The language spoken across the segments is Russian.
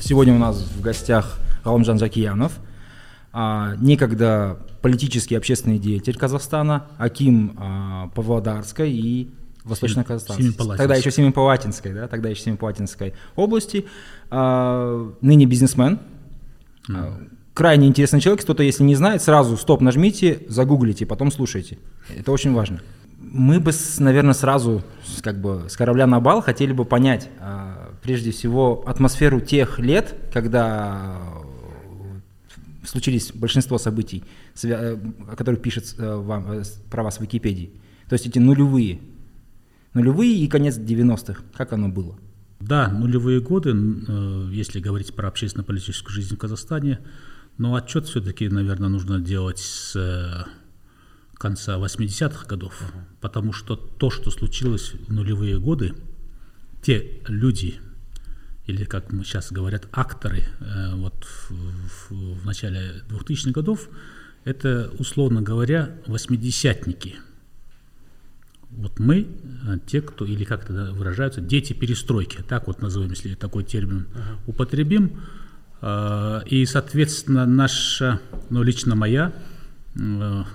Сегодня у нас в гостях Галамжан Жакиянов, а, некогда политический и общественный деятель Казахстана, Аким а, Павлодарской и Восточно-Казахстанской. Тогда еще Семипалатинской, да, тогда еще Семипалатинской области. А, ныне бизнесмен. Mm. Крайне интересный человек. Кто-то, если не знает, сразу стоп нажмите, загуглите, потом слушайте. Это очень важно. Мы бы, наверное, сразу как бы с корабля на бал хотели бы понять, прежде всего, атмосферу тех лет, когда случились большинство событий, э, о которых пишет э, вам, э, про вас в Википедии. То есть эти нулевые. Нулевые и конец 90-х. Как оно было? Да, нулевые годы, если говорить про общественно-политическую жизнь в Казахстане, но отчет все-таки, наверное, нужно делать с конца 80-х годов, uh-huh. потому что то, что случилось в нулевые годы, те люди, или, как мы сейчас говорят, акторы э, вот в, в, в начале 2000-х годов, это, условно говоря, восьмидесятники. Вот мы, э, те, кто, или как это выражаются, дети перестройки, так вот назовем, если такой термин uh-huh. употребим. Э, и, соответственно, наша, ну, лично моя,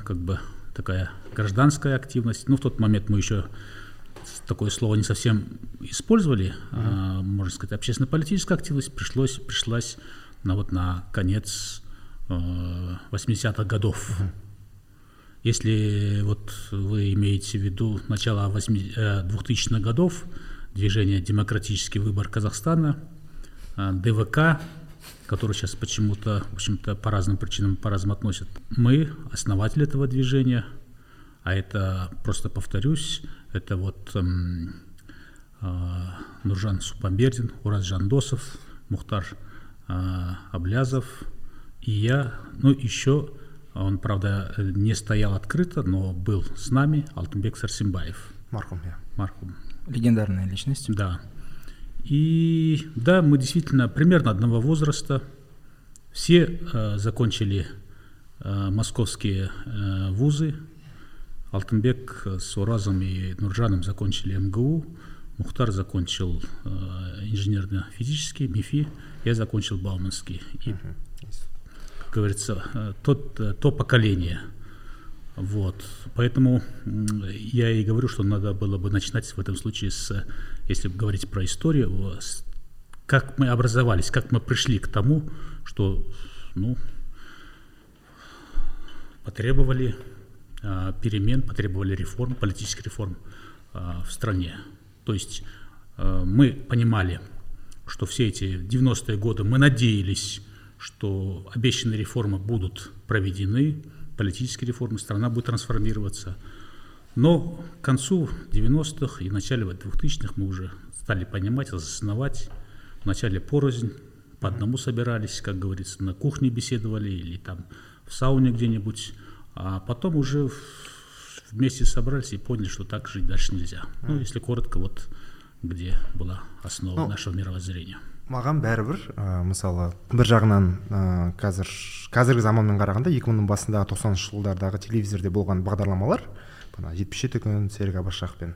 как бы такая гражданская активность, ну, в тот момент мы еще такое слово не совсем использовали, mm-hmm. можно сказать, общественно-политическая активность пришлось, пришлась на, вот, на конец э, 80-х годов. Mm-hmm. Если вот вы имеете в виду начало 2000-х э, годов, движение «Демократический выбор Казахстана», э, ДВК, который сейчас почему-то, в общем-то, по разным причинам по-разному относят. Мы основатели этого движения, а это, просто повторюсь, это вот эм, э, Нуржан Супамбердин, Ураз Жандосов, Мухтар э, Аблязов и я. Ну, еще он, правда, не стоял открыто, но был с нами Алтынбек Сарсимбаев. Мархум, я. Мархум. Легендарная личность. Да. И да, мы действительно примерно одного возраста. Все э, закончили э, московские э, вузы, Алтынбек с Уразом и Нуржаном закончили МГУ, Мухтар закончил э, инженерно-физический, МИФИ, я закончил Бауманский. И, как говорится, э, тот, э, то поколение. Вот. Поэтому я и говорю, что надо было бы начинать в этом случае с, если говорить про историю, с, как мы образовались, как мы пришли к тому, что ну, потребовали перемен, потребовали реформ, политических реформ э, в стране. То есть э, мы понимали, что все эти 90-е годы мы надеялись, что обещанные реформы будут проведены, политические реформы, страна будет трансформироваться. Но к концу 90-х и начале 2000-х мы уже стали понимать, осознавать. Вначале порознь, по одному собирались, как говорится, на кухне беседовали или там в сауне где-нибудь. А потом уже вместе собрались и поняли, что так жить дальше нельзя. Ну, если коротко, вот где была основа ну, нашего мировоззрения маған бәрібір ә, мысалы бір жағынан ә, қазір қазіргі заманмен қарағанда екі мыңның басындағы тоқсаныншы жылдардағы телевизорде болған бағдарламалар мына жетпіс жеті күн серік абашақпен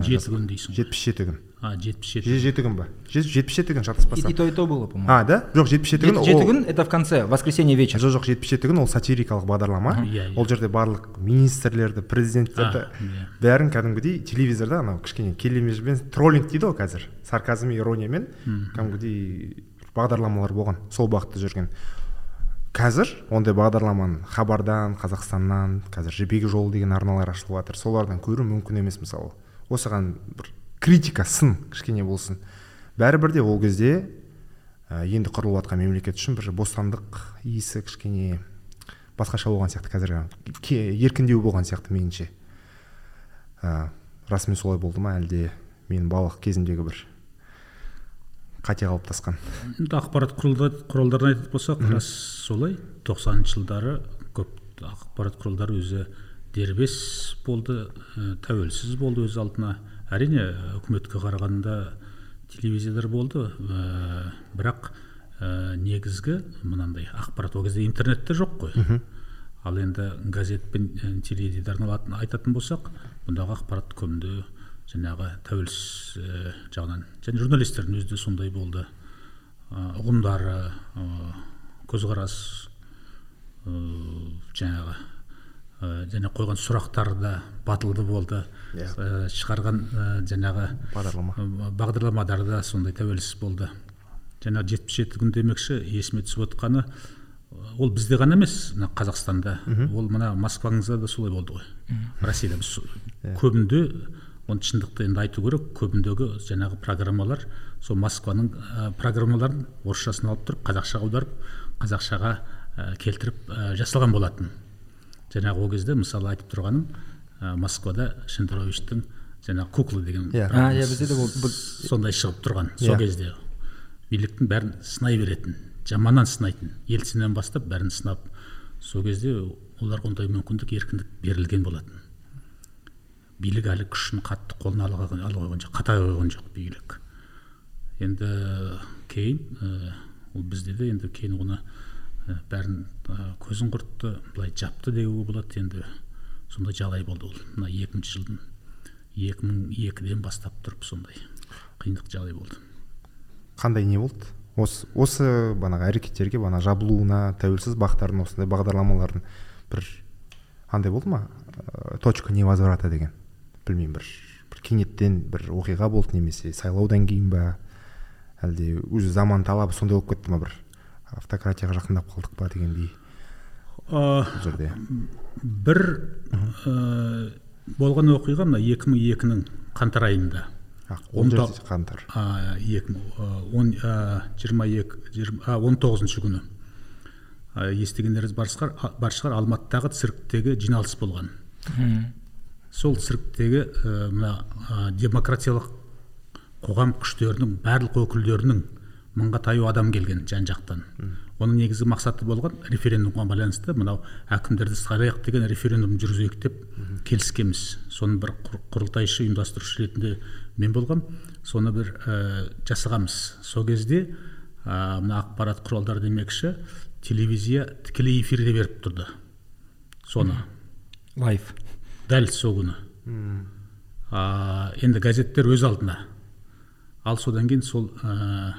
жеті күн дейсің жетпіс жеті күн. А жетпіс жеті жеті күн ба? Жетпіс жеті күн шатаспасам и то и то было по моему а да? Жоқ жетпіс жеті күн жеті күн это в конце воскресенье вечер. Жоқ жоқ жетпіс жеті күн ол сатирикалық бағдарлама. Иә ол жерде барлық министрлерді президенттерді иә. бәрін кәдімгідей телевизорда анау кішкене келемежбен троллинг дейді ғой қазір. Сарказм ирониямен кәдімгідей бағдарламалар болған сол бағытта жүрген. Қазір ондай бағдарламаны хабардан қазақстаннан қазір жібек жолы деген арналар ашылып жатыр солардан көру мүмкін емес мысалы. Осыған бір критика сын кішкене болсын. Бәрібір де ол кезде ә, енді құрылып жатқан мемлекет үшін бір бостандық иісі кішкене басқаша болған сияқты қазір еркіндеу болған сияқты меніңше. Ә, расымен солай болды ма? Әлде менің балалық кезімдегі бір қате қалыптасқан? Енді ақпарат құралдарын айтатын болсақ рас солай. Тоқсаныншы жылдары көп ақпарат құралдары өзі дербес болды ә, тәуелсіз болды өз алдына. Әрине үкіметке қарағанда телевизиялар болды ә, бірақ ә, негізгі мынандай ақпарат ол кезде интернет те жоқ қой. Ал енді газет пен теледидардан айтатын болсақ бұндағы ақпарат көбінде жаңағы тәуелсіз ә, жағынан және журналистердің өзі де сондай болды. Ұғымдары көзқарас жаңағы және қойған сұрақтары да батылды болды. Yeah. Иә. шығарған жаңағы бағдарлама. бағдарламалары да сондай тәуелсіз болды. Жаңағы жетпіс жеті күн демекші есіме түсіп отқаны ол бізде ғана емес мына қазақстанда. Ол мына москваңызда да солай болды ғой. Россияда біз yeah. Көбінде оны шындықты енді айту керек көбіндегі жаңағы программалар сол москваның ә, программаларын орысшасын алып тұрып қазақшаға аударып қазақшаға ә, келтіріп ә, жасалған болатын. Жаңағы ол кезде мысалы айтып тұрғаным ә, москвада шендеровичтің жаңағы кукла деген иә. иә бізде де ол сондай шығып тұрған. Сол yeah. кезде биліктің бәрін сынай беретін жаманнан сынайтын ельциннен бастап бәрін сынап сол кезде оларға ондай мүмкіндік еркіндік берілген болатын. Билік әлі күшін қатты қолына ала қойған жоқ қата қойған жоқ билік. Енді кейін ә, ол бізде де енді кейін оны ә, бәрін ә, көзін құртты былай жапты деуге болады. Енді сондай жағдай болды ол. Мына екінші жылдың екі мың екіден бастап тұрып сондай қиындық жағдай болды. Қандай не болды? Осы осы бағанағы әрекеттерге бана жабылуына тәуелсіз бақтардың осындай бағдарламалардың бір андай болды ма? Ә, точка невозврата деген. Білмеймін бір бір кенеттен бір оқиға болды немесе сайлаудан кейін ба әлде өзі заман талабы сондай болып кетті ма бір? Автократияға жақындап қалдық па дегендей бұл жерде. бір ә, болған оқиға мына екі мың екінің қаңтар айында. Қаңтар. Екі мың жиырма екі он тоғызыншы күні. Естігендеріңіз бар шығар бар шығар алматыдағы цирктегі жиналыс болған. Сол цирктегі мына демократиялық қоғам күштерінің барлық өкілдерінің мыңға таяу адам келген жан жақтан. Оның негізгі мақсаты болған референдумға байланысты мынау әкімдерді сайлайық деген референдум жүргізейік деп келіскенбіз. Соның бір құрылтайшы ұйымдастырушы ретінде мен болғам. Соны бір ә, жасағанбыз. Сол кезде ә, мына ақпарат құралдары демекші телевизия тікелей эфирде беріп тұрды. Соны. Live дәл сол күні. Енді газеттер өз алдына. Ал содан кейін сол ә,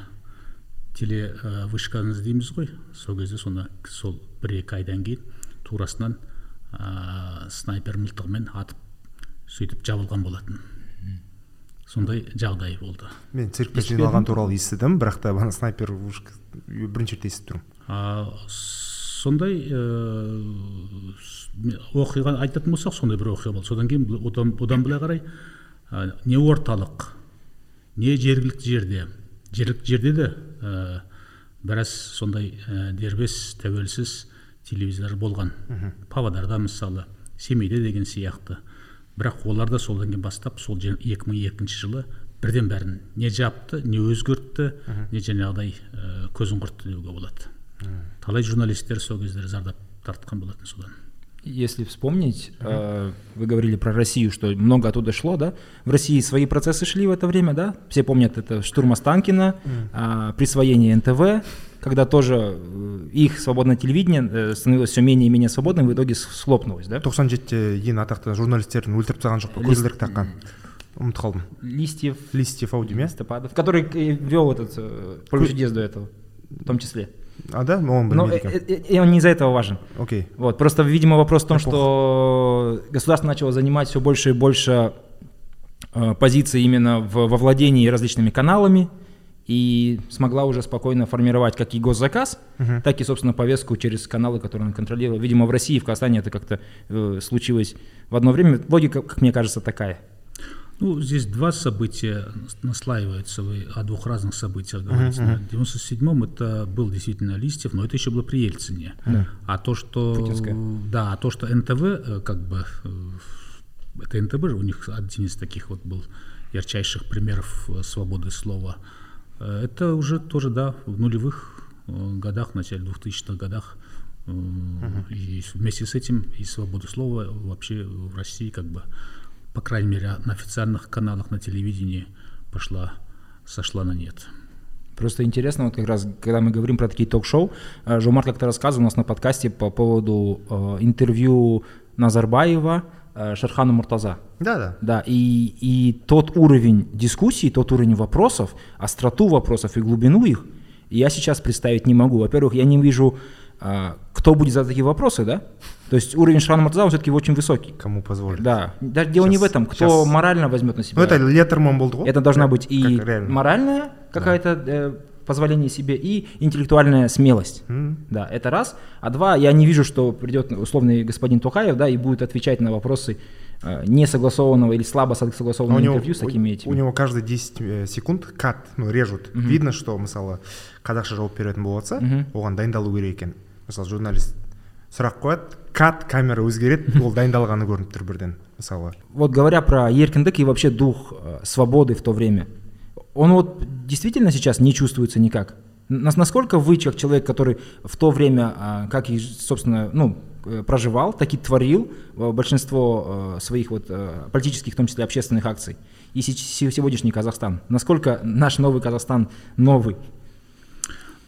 теле ә, вышкаңыз дейміз ғой. Сол кезде соны сол бір екі айдан кейін турасынан ә, снайпер мылтығымен атып сөйтіп жабылған болатын. Сондай жағдай болды. Мен циркте жиналған туралы естідім бірақ та ана снайпер бірінші рет естіп тұрмын. Сондай оқиға айтатын болсақ сондай бір оқиға болды. Содан кейін одан, одан былай қарай ә, не орталық не жергілікті жерде жергілікті жерде де ә, біраз сондай ә, дербес тәуелсіз телевизор болған. Павлодарда мысалы семейде деген сияқты. Бірақ олар да содан кейін бастап сол 2002 жылы бірден бәрін не жапты не өзгертті не жаңағыдай ә, көзін құртты деуге болады. Талай журналистер сол кездері зардап тартқан болатын содан. если вспомнить, э, вы говорили про Россию, что много оттуда шло, да? В России свои процессы шли в это время, да? Все помнят это штурм Останкина, э, присвоение НТВ, когда тоже э, их свободное телевидение э, становилось все менее и менее свободным, в итоге схлопнулось, да? тоқсан жетіде ең атақты журналистерін өлтіріп тастаған жоқ па көзілдірік таққан ұмытып қалдым листьев листьев ау деймін листопадов который вел этот э, чудес до этого в том числе а, да? Ну, он Но и, и он не из-за этого важен. Окей. Okay. Вот, просто, видимо, вопрос в том, что государство начало занимать все больше и больше э, позиций именно в, во владении различными каналами, и смогла уже спокойно формировать как и госзаказ, uh-huh. так и, собственно, повестку через каналы, которые она контролировала. Видимо, в России, в Казахстане это как-то э, случилось в одно время. Логика, как мне кажется, такая. Ну, здесь два события наслаиваются, вы о двух разных событиях говорите. Uh-huh. В 97-м это был действительно Листьев, но это еще было при Ельцине. Uh-huh. А то, что... Путинская. Да, а то, что НТВ, э, как бы, э, это НТВ же у них один из таких вот был ярчайших примеров э, свободы слова. Это уже тоже, да, в нулевых годах, в начале 2000-х годах. Uh-huh. И вместе с этим и свобода слова вообще в России как бы по крайней мере, на официальных каналах на телевидении пошла, сошла на нет. Просто интересно, вот как раз, когда мы говорим про такие ток-шоу, э, Жумар как-то рассказывал у нас на подкасте по поводу э, интервью Назарбаева э, Шерхану Муртаза. Да, да. Да, и, и тот уровень дискуссий, тот уровень вопросов, остроту вопросов и глубину их, я сейчас представить не могу. Во-первых, я не вижу, а, кто будет задать такие вопросы, да? То есть уровень Шрана Муртаза все-таки очень высокий. Кому позволит. Да. Даже дело сейчас, не в этом, кто сейчас... морально возьмет на себя. Ну это Леттерман был. Это должна быть и моральная какая-то да. э, позволение себе и интеллектуальная смелость. Mm. Да, это раз. А два, я не вижу, что придет условный господин Тухаев, да, и будет отвечать на вопросы э, несогласованного или слабо согласованного него, интервью с такими этими. У него каждые 10 э, секунд кат, ну, режут. Mm-hmm. Видно, что, мысалы, қазақша жауап беретін болса, mm-hmm. оған дайындалу керек екен. Мысалы, журналист сұрақ қояды, кат, камера өзгереді, ол дайындалғаны көрініп тұр бірден, мысалы. Вот говоря про еркіндік и вообще дух э, свободы в то время, он вот действительно сейчас не чувствуется никак. Насколько вы, как человек, который в то время, а, как и, собственно, ну, э, проживал, так и творил э, большинство э, своих вот политических, в том числе общественных акций, и сегодняшний Казахстан, насколько наш новый Казахстан новый?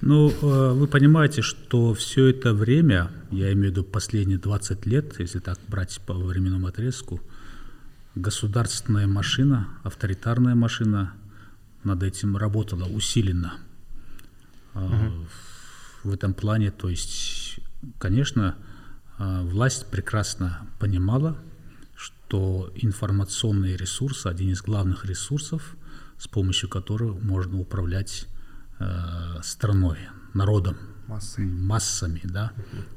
Ну, вы понимаете, что все это время, я имею в виду последние 20 лет, если так брать по временному отрезку, государственная машина, авторитарная машина – над этим работала усиленно. Угу. В этом плане, то есть, конечно, а, власть прекрасно понимала, что информационный ресурс один из главных ресурсов, с помощью которого можно управлять э, страной, народом, Массы. массами, да.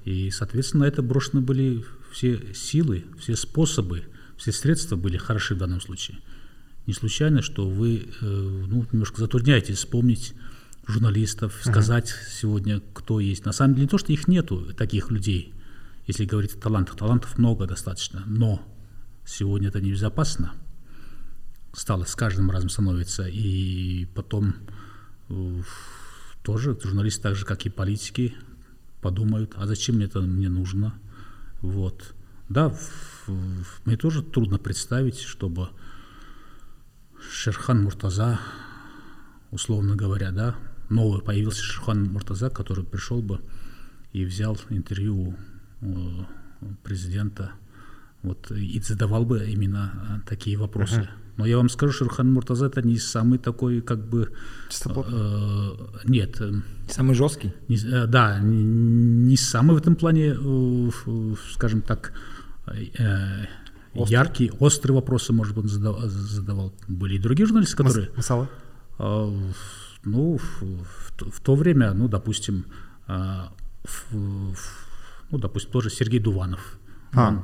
И, соответственно, это брошены были все силы, все способы, все средства были хороши в данном случае. Не случайно, что вы э, ну, немножко затрудняетесь вспомнить журналистов, сказать uh-huh. сегодня, кто есть. На самом деле не то, что их нету, таких людей, если говорить о талантах. Талантов много достаточно, но сегодня это небезопасно. Стало с каждым разом становится. И потом тоже журналисты, так же, как и политики, подумают, а зачем мне это мне нужно? Вот. Да, в, в, мне тоже трудно представить, чтобы Шерхан Муртаза, условно говоря, да, новый появился Шерхан Муртаза, который пришел бы и взял интервью у президента, вот, и задавал бы именно а, такие вопросы. Uh-huh. Но я вам скажу, Шерхан Муртаза это не самый такой, как бы... Э, нет. Э, самый жесткий? Не, э, да, не, не самый в этом плане, э, скажем так, э, Острый. яркие, острые вопросы, может быть, задавал, задавал. Были и другие журналисты, которые... Мысалы? Э, ну, в, в, в то время, ну, допустим, э, в, в, ну, допустим, тоже Сергей Дуванов. А, он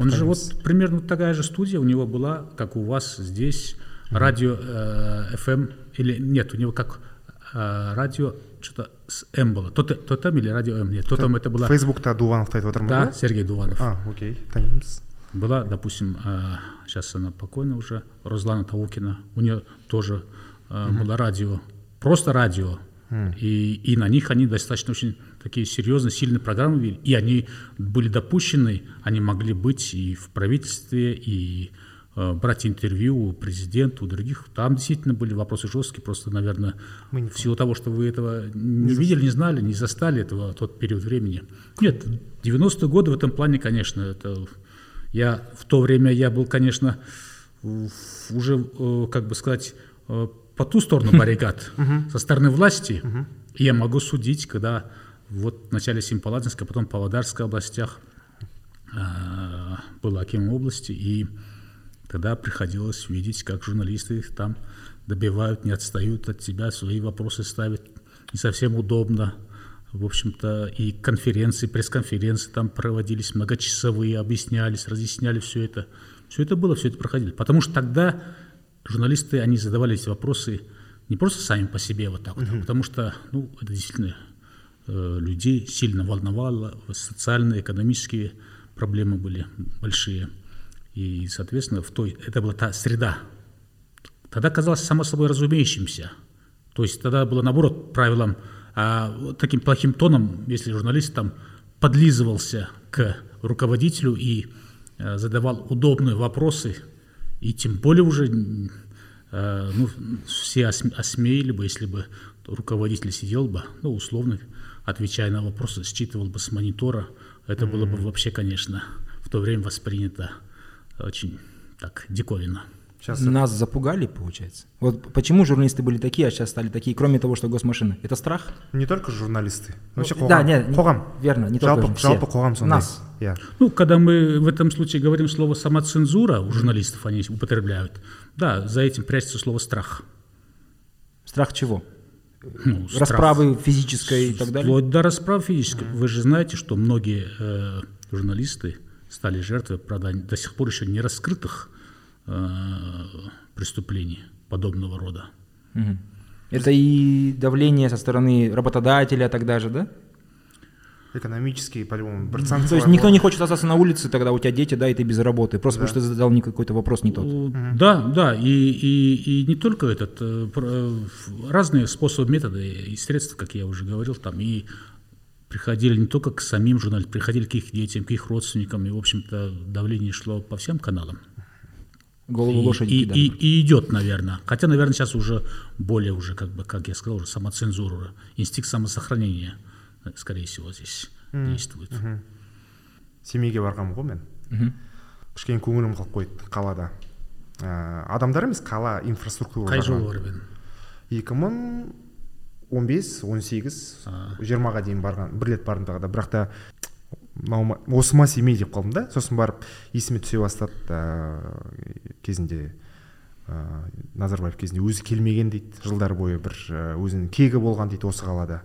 он же вот примерно такая же студия у него была, как у вас здесь, mm-hmm. радио э, FM, или нет, у него как э, радио что-то с М было. То, то там или радио М, нет, то там это было... Фейсбукта Дуванов айтып отырмын Да, Сергей Дуванов. А, окей, танимыз была, допустим, сейчас она покойна уже, Руслана Таукина, у нее тоже угу. было радио, просто радио, и, и на них они достаточно очень такие серьезные, сильные программы вели, и они были допущены, они могли быть и в правительстве, и э, брать интервью у президента, у других. Там действительно были вопросы жесткие, просто, наверное, Мы в силу того, что вы этого не, не видели, не знали, не застали этого тот период времени. Нет, 90-е годы в этом плане, конечно, это я в то время я был, конечно, уже, э, как бы сказать, э, по ту сторону баррикад, со стороны власти. Я могу судить, когда вот в начале Семипалатинской, потом Павлодарской областях э, был Аким области, и тогда приходилось видеть, как журналисты их там добивают, не отстают от тебя, свои вопросы ставят не совсем удобно в общем-то, и конференции, пресс-конференции там проводились многочасовые, объяснялись, разъясняли все это. Все это было, все это проходили. Потому что тогда журналисты, они задавали эти вопросы не просто сами по себе вот так вот, а потому что, ну, это действительно людей сильно волновало, социальные, экономические проблемы были большие. И, соответственно, в той, это была та среда. Тогда казалось само собой разумеющимся. То есть тогда было, наоборот, правилом а таким плохим тоном, если журналист там подлизывался к руководителю и э, задавал удобные вопросы, и тем более уже э, ну, все осмеяли бы, если бы руководитель сидел бы, ну, условно, отвечая на вопросы, считывал бы с монитора, это было бы вообще, конечно, в то время воспринято очень так диковинно. Сейчас Нас запугали, получается. Вот почему журналисты были такие, а сейчас стали такие, кроме того, что госмашины? Это страх? Не только журналисты. Вообще ну, Да, нет, қоғам. Верно, не жалпы, только жалпы қоғам сондай. Нас. Yeah. Ну, когда мы в этом случае говорим слово самоцензура, у журналистов они употребляют, да, за этим прячется слово страх. Страх чего? Ну, расправы страх. физической и так далее? Вплоть до расправы физической. Mm-hmm. Вы же знаете, что многие э, журналисты стали жертвой, правда, до сих пор еще не раскрытых Э, преступлений подобного рода. Угу. Это и давление со стороны работодателя тогда же, да? Экономические, по-любому, То есть никто не хочет остаться на улице, тогда у тебя дети, да, и ты без работы, просто да. потому что ты задал какой-то вопрос не тот. Угу. Да, да, и, и, и не только этот, э, э, разные способы, методы и средства, как я уже говорил, там и приходили не только к самим журналистам, приходили к их детям, к их родственникам, и, в общем-то, давление шло по всем каналам голову лошади и, и, и идет, наверное. Хотя, наверное, сейчас уже более уже, как бы, как я сказал, уже самоцензура, инстинкт самосохранения, скорее всего, здесь действует. Семейге барғанмын ғой мен. Кішкене көңілім қалып қойды қалада. Ә, адамдар емес қала инфраструктура қай жылы барып едің? екі мың он бес он сегіз жиырмаға дейін барған бір рет бардым тағы да. Бірақ та осы ма семей деп қалдым да. Сосын барып есіме түсе бастады ә, кезінде ә, назарбаев кезінде өзі келмеген дейді. Жылдар бойы бір өзінің кегі болған дейді осы қалада.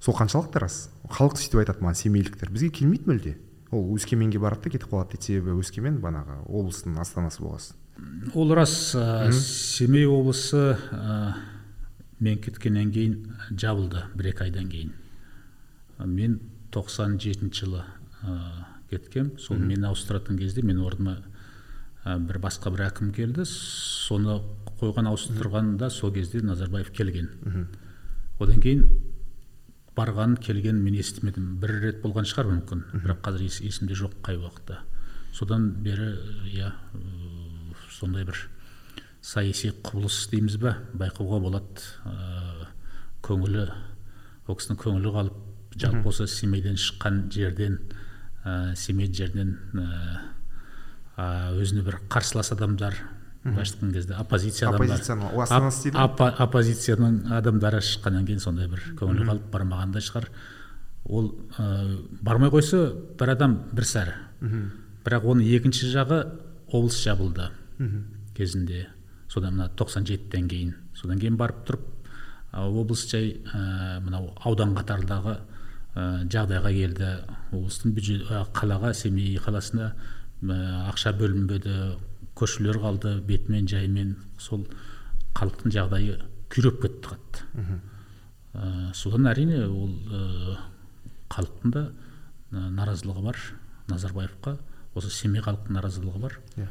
Сол қаншалықты рас. Халық сөйтіп айтады маған семейліктер бізге келмейді мүлде ол өскеменге барады да кетіп қалады дейді себебі өскемен банағы облыстың астанасы болған ол рас ә, семей облысы ә, мен кеткеннен кейін жабылды бір екі айдан кейін. Мен тоқсан жетінші жылы ә, кеткем. Сол мені ауыстыратын кезде мен орныма ә, бір басқа бір әкім келді. Соны қойған ауыстырғанда сол кезде назарбаев келген. Одан кейін барған келген мен естімедім. Бір рет болған шығар мүмкін. Бірақ қазір ес, есімде жоқ қай уақытта. Содан бері иә сондай бір саяси құбылыс дейміз ба? Байқауға болады. Ә, көңілі ол кісінің көңілі қалып жалпы осы семейден шыққан жерден ә, семей жерінен ә, өзіне бір қарсылас адамдар былайша айтқан кезде оппозиция адамдар. Оппозицияның адамдары шыққаннан кейін сондай бір көңілі қалып бармағандай шығар. Ол ә, бармай қойса бір адам бір сәрі. Бірақ оның екінші жағы облыс жабылды кезінде. Содан мына тоқсан жетіден кейін. Содан кейін барып тұрып облыс жай ә, мынау аудан қатардағы ә, жағдайға келді. Облыстың бюджет қалаға семей қаласына ә, ақша бөлінбеді. Көшелер қалды бетімен жаймен сол халықтың жағдайы күйреп кетті қатты. Ә, содан әрине ол ә, халықтың да наразылығы бар. Назарбаевқа осы семей халықтың наразылығы бар. Иә.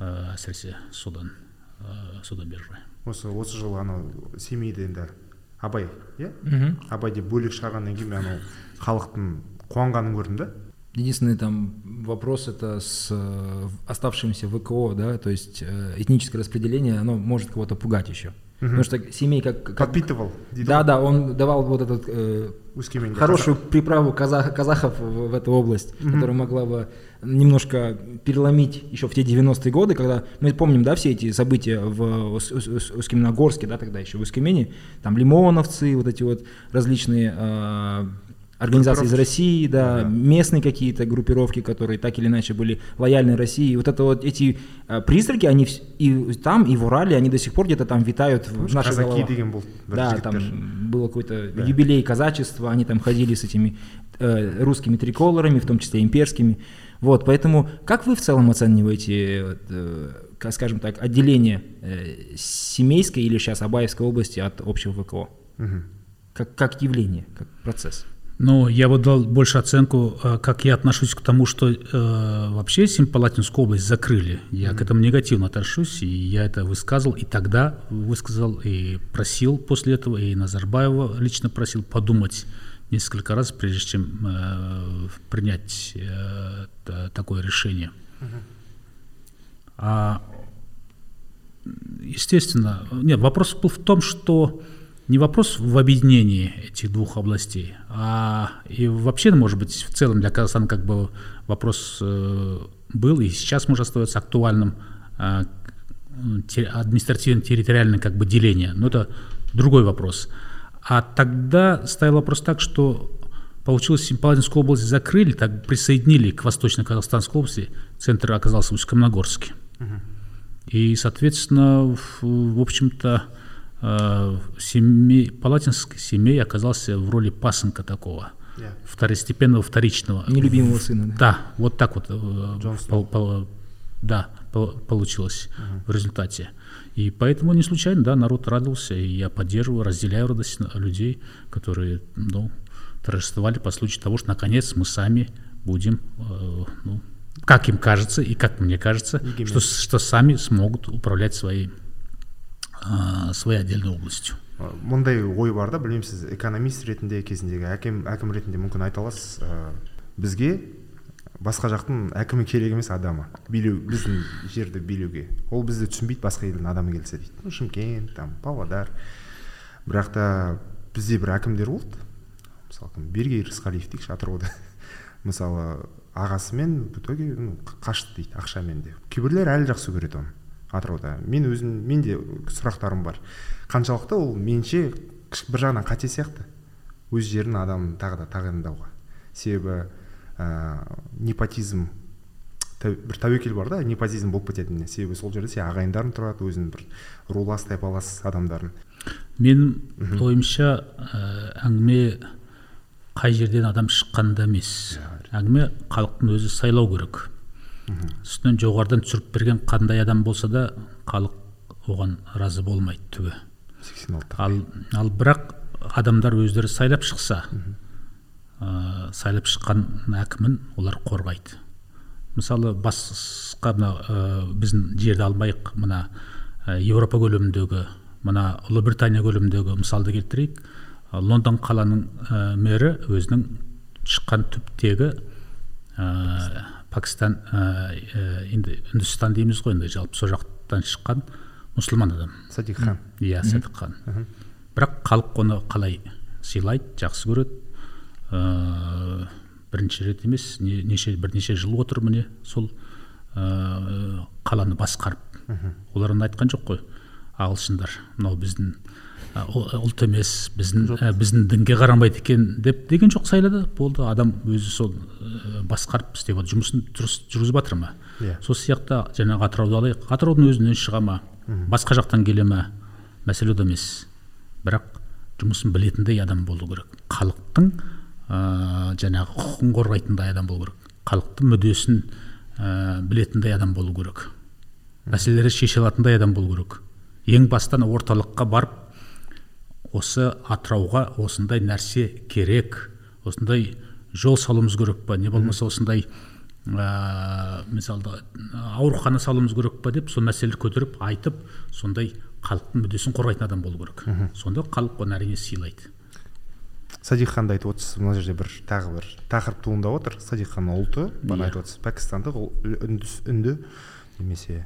Ә, әсіресе содан ә, содан бері қарай осы осы жылы анау семейде енді абай иә? Абай деп бөлек шығарғаннан кейін мен анау халықтың қуанғанын көрдім да Единственный там вопрос это с э, оставшимся ВКО, да, то есть э, этническое распределение, оно может кого-то пугать еще. Угу. Потому что семей как, как... Подпитывал. Да, да, он давал вот этот э, хорошую казах. приправу казах, казахов в, в эту область, угу. которая могла бы немножко переломить еще в те 90-е годы, когда мы помним, да, все эти события в Ускеменогорске, да, тогда еще в Ускемене, там лимоновцы, вот эти вот различные э, организации из России, да, да, местные какие-то группировки, которые так или иначе были лояльны России. И вот это вот эти э, призраки, они и там, и в Урале, они до сих пор где-то там витают в наших головах. Был, да, там было какой-то да. юбилей казачества, они там ходили с этими э, русскими триколорами, в том числе имперскими. Вот, поэтому как вы в целом оцениваете, э, скажем так, отделение э, Семейской или сейчас Абаевской области от общего ВКО? Угу. Как, как явление, как процесс? Ну, я бы дал больше оценку, э, как я отношусь к тому, что э, вообще Семипалатинскую область закрыли. Я mm-hmm. к этому негативно отношусь, и я это высказывал, и тогда высказал, и просил после этого, и Назарбаева лично просил подумать несколько раз, прежде чем э, принять э, такое решение. Uh-huh. А, естественно, нет, вопрос был в том, что не вопрос в объединении этих двух областей, а и вообще, может быть, в целом для Казахстана как бы вопрос э, был и сейчас может остается актуальным. Э, административно-территориальное как бы деление, но это другой вопрос. А тогда стоял вопрос так, что получилось, Паладинскую область закрыли, так присоединили к Восточно-Казахстанской области, центр оказался в Усть-Камногорске. И, соответственно, в, в общем-то, семей, Палатинск семей оказался в роли пасынка такого, yeah. второстепенного, вторичного. Нелюбимого сына. Да, да вот так вот э, по, по, да, по, получилось uh-huh. в результате. И поэтому не случайно, да, народ радовался, и я поддерживаю, разделяю радость людей, которые, ну, торжествовали по случаю того, что наконец мы сами будем, э, ну, как им кажется и как мне кажется, что, что сами смогут управлять своей, ә, своей отдельной областью. Мындай ой бар да білмеймін сіз экономист ретінде кезіндегі әкім ретінде мүмкін айта аласыз. Ә, бізге басқа жақтың әкімі керек емес адамы. Билеу біздің жерді билеуге. Ол бізді түсінбейді басқа елдің адамы келсе дейді. Шымкент там павлодар. Бірақ та бізде бір әкімдер болды. Мысалы кім? Бергей рысқалиев дейікші атырауда мысалы ағасымен в итоге ну, қашты дейді ақшамен де. Кейбіреулер әлі жақсы көреді оны. Атырауда. Мен өзім менде сұрақтарым бар. Қаншалықты ол меніңше бір жағынан қате сияқты. Өз жерін адам тағы да тағайындауға. Себебі ә, непотизм бір тәуекел бар да непотизм болып кететініне. Себебі сол жерде сен ағайындарың тұрады өзің бір рулас тайпалас адамдарың менің ойымша ә, әңгіме қай жерден адам шыққанда емес. Әңгіме халықтың өзі сайлау керек. Үстінен жоғарыдан түсіріп берген қандай адам болса да халық оған разы болмайды түбі. Ал, ал бірақ адамдар өздері сайлап шықса ә, сайлап шыққан әкімін олар қорғайды. Мысалы басқа мына ә, біздің жерді алмайық мына ә, еуропа көлеміндегі мына ұлыбритания көлеміндегі мысалды келтірейік. Лондон қаланың ә, мэрі өзінің шыққан түптегі ә, пәкістан ә, енді үндістан дейміз ғой енді жалпы сол жақтан шыққан мұсылман адам. Садик хан. Иә садик хан. Бірақ халық оны қалай сыйлайды жақсы көреді. Ә, бірінші рет емес не, неше бірнеше жыл отыр міне сол ә, қаланы басқарып. Олар оны айтқан жоқ қой. Ағылшындар мынау біздің ұлт емес біздің біздің дінге қарамайды екен деп деген жоқ сайлады. Болды адам өзі сол басқарып істеп жатыр жұмысын дұрыс жүргізіп жатыр ма? Иә. Сол сияқты жаңағы атырауды алайық. Атыраудың өзінен шыға ма? Басқа жақтан келе ма? Мәселе ода емес. Бірақ жұмысын білетіндей адам болу керек. Халықтың ә, жаңағы құқығын қорғайтындай адам болу керек. Халықтың мүддесін ә, білетіндей адам болу керек. Мәселелерді шеше алатындай адам болу керек. Ең бастан орталыққа барып осы атырауға осындай нәрсе керек осындай жол салуымыз керек па не болмаса осындай ә, мысалы аурухана салуымыз керек па деп сол мәселелерді көтеріп айтып сондай халықтың мүддесін қорғайтын адам болу керек. Сонда халық оны әрине сыйлайды. Садик ханды айтып отырсыз мына жерде бір тағы бір тақырып туындап отыр. Садик ханның ұлты бағана айтып отырсыз. Пәкістандық үнді немесе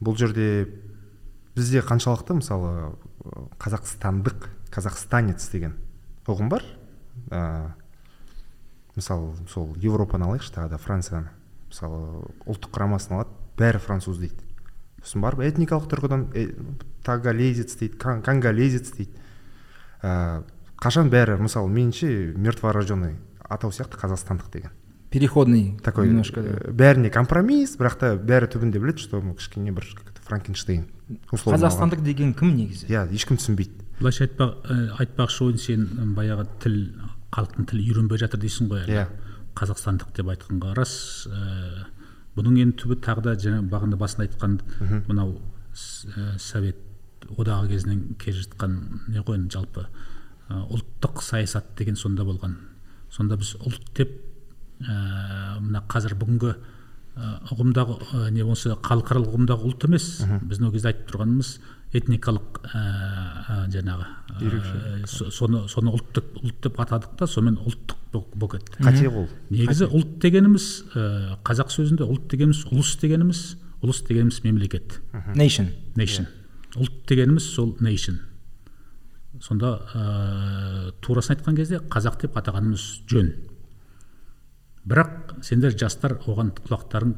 бұл жерде бізде қаншалықты мысалы қазақстандық казахстанец деген ұғым бар. Ә, мысалы сол еуропаны алайықшы тағы да францияны. Мысалы ұлттық құрамасын алады бәрі француз дейді. Сосын барып этникалық тұрғыдан э, тагалезец дейді конголезец дейді. Ә, қашан бәрі мысалы меніңше мертворожденный атау сияқты қазақстандық деген. Переходный такой немножко бәріне компромисс бірақ та бәрі түбінде біледі что кішкене бір франкенштейн қазақстандық деген кім негізі? Иә ешкім түсінбейді. Былайша айтпақ ә, айтпақшы ойын сен баяғы тіл халықтың тілі үйренбей жатыр дейсің ғой иә. Қазақстандық деп айтқанға рас ә, бұның енді түбі тағы да жаңа бағана басында айтқан мынау ә, совет одағы кезінен келе жатқан не ғой енді жалпы ә, ұлттық саясат деген сонда болған. Сонда біз ұлт деп ә, мына қазір бүгінгі ұғымдағы не болса халықаралық ұғымдағы ұлт емес. Біздің ол кезде айтып тұрғанымыз этникалық ә, жаңағы ә, соны соны ұлттық ұлт деп атадық та сонымен ұлттық болып кетті қате ол негізі ұлт дегеніміз ә, қазақ сөзінде ұлт дегеніміз ұлыс дегеніміз ұлыс дегеніміз мемлекет. Nation. Nation. Ұлт дегеніміз сол nation. Сонда ә, турасын айтқан кезде қазақ деп атағанымыз жөн. Бірақ сендер жастар оған құлақтарың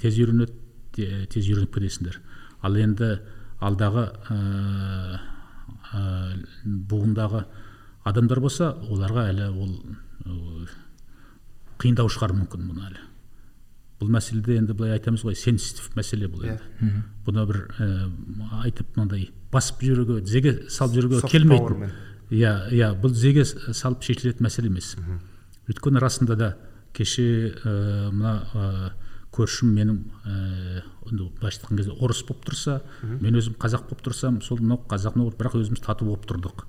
тез үйренеді тез үйреніп кетесіңдер. Ал енді алдағы ә, ә, буындағы адамдар болса оларға әлі ол ә, қиындау шығар мүмкін бұны әлі. Бұл мәселеде енді былай айтамыз ғой сенситив мәселе бұл енді. Yeah. бұны бір ә, айтып мынандай басып жіберуге тізеге салып жүруге келмейді. иә иә бұл тізеге салып шешілетін мәселе емес. Өйткені расында да кеше ә, мына ә, көршім менің ә, былайша айтқан кезде орыс болып тұрса мен өзім қазақ болып тұрсам сол мынау қазақ мынау бірақ өзіміз тату болып тұрдық.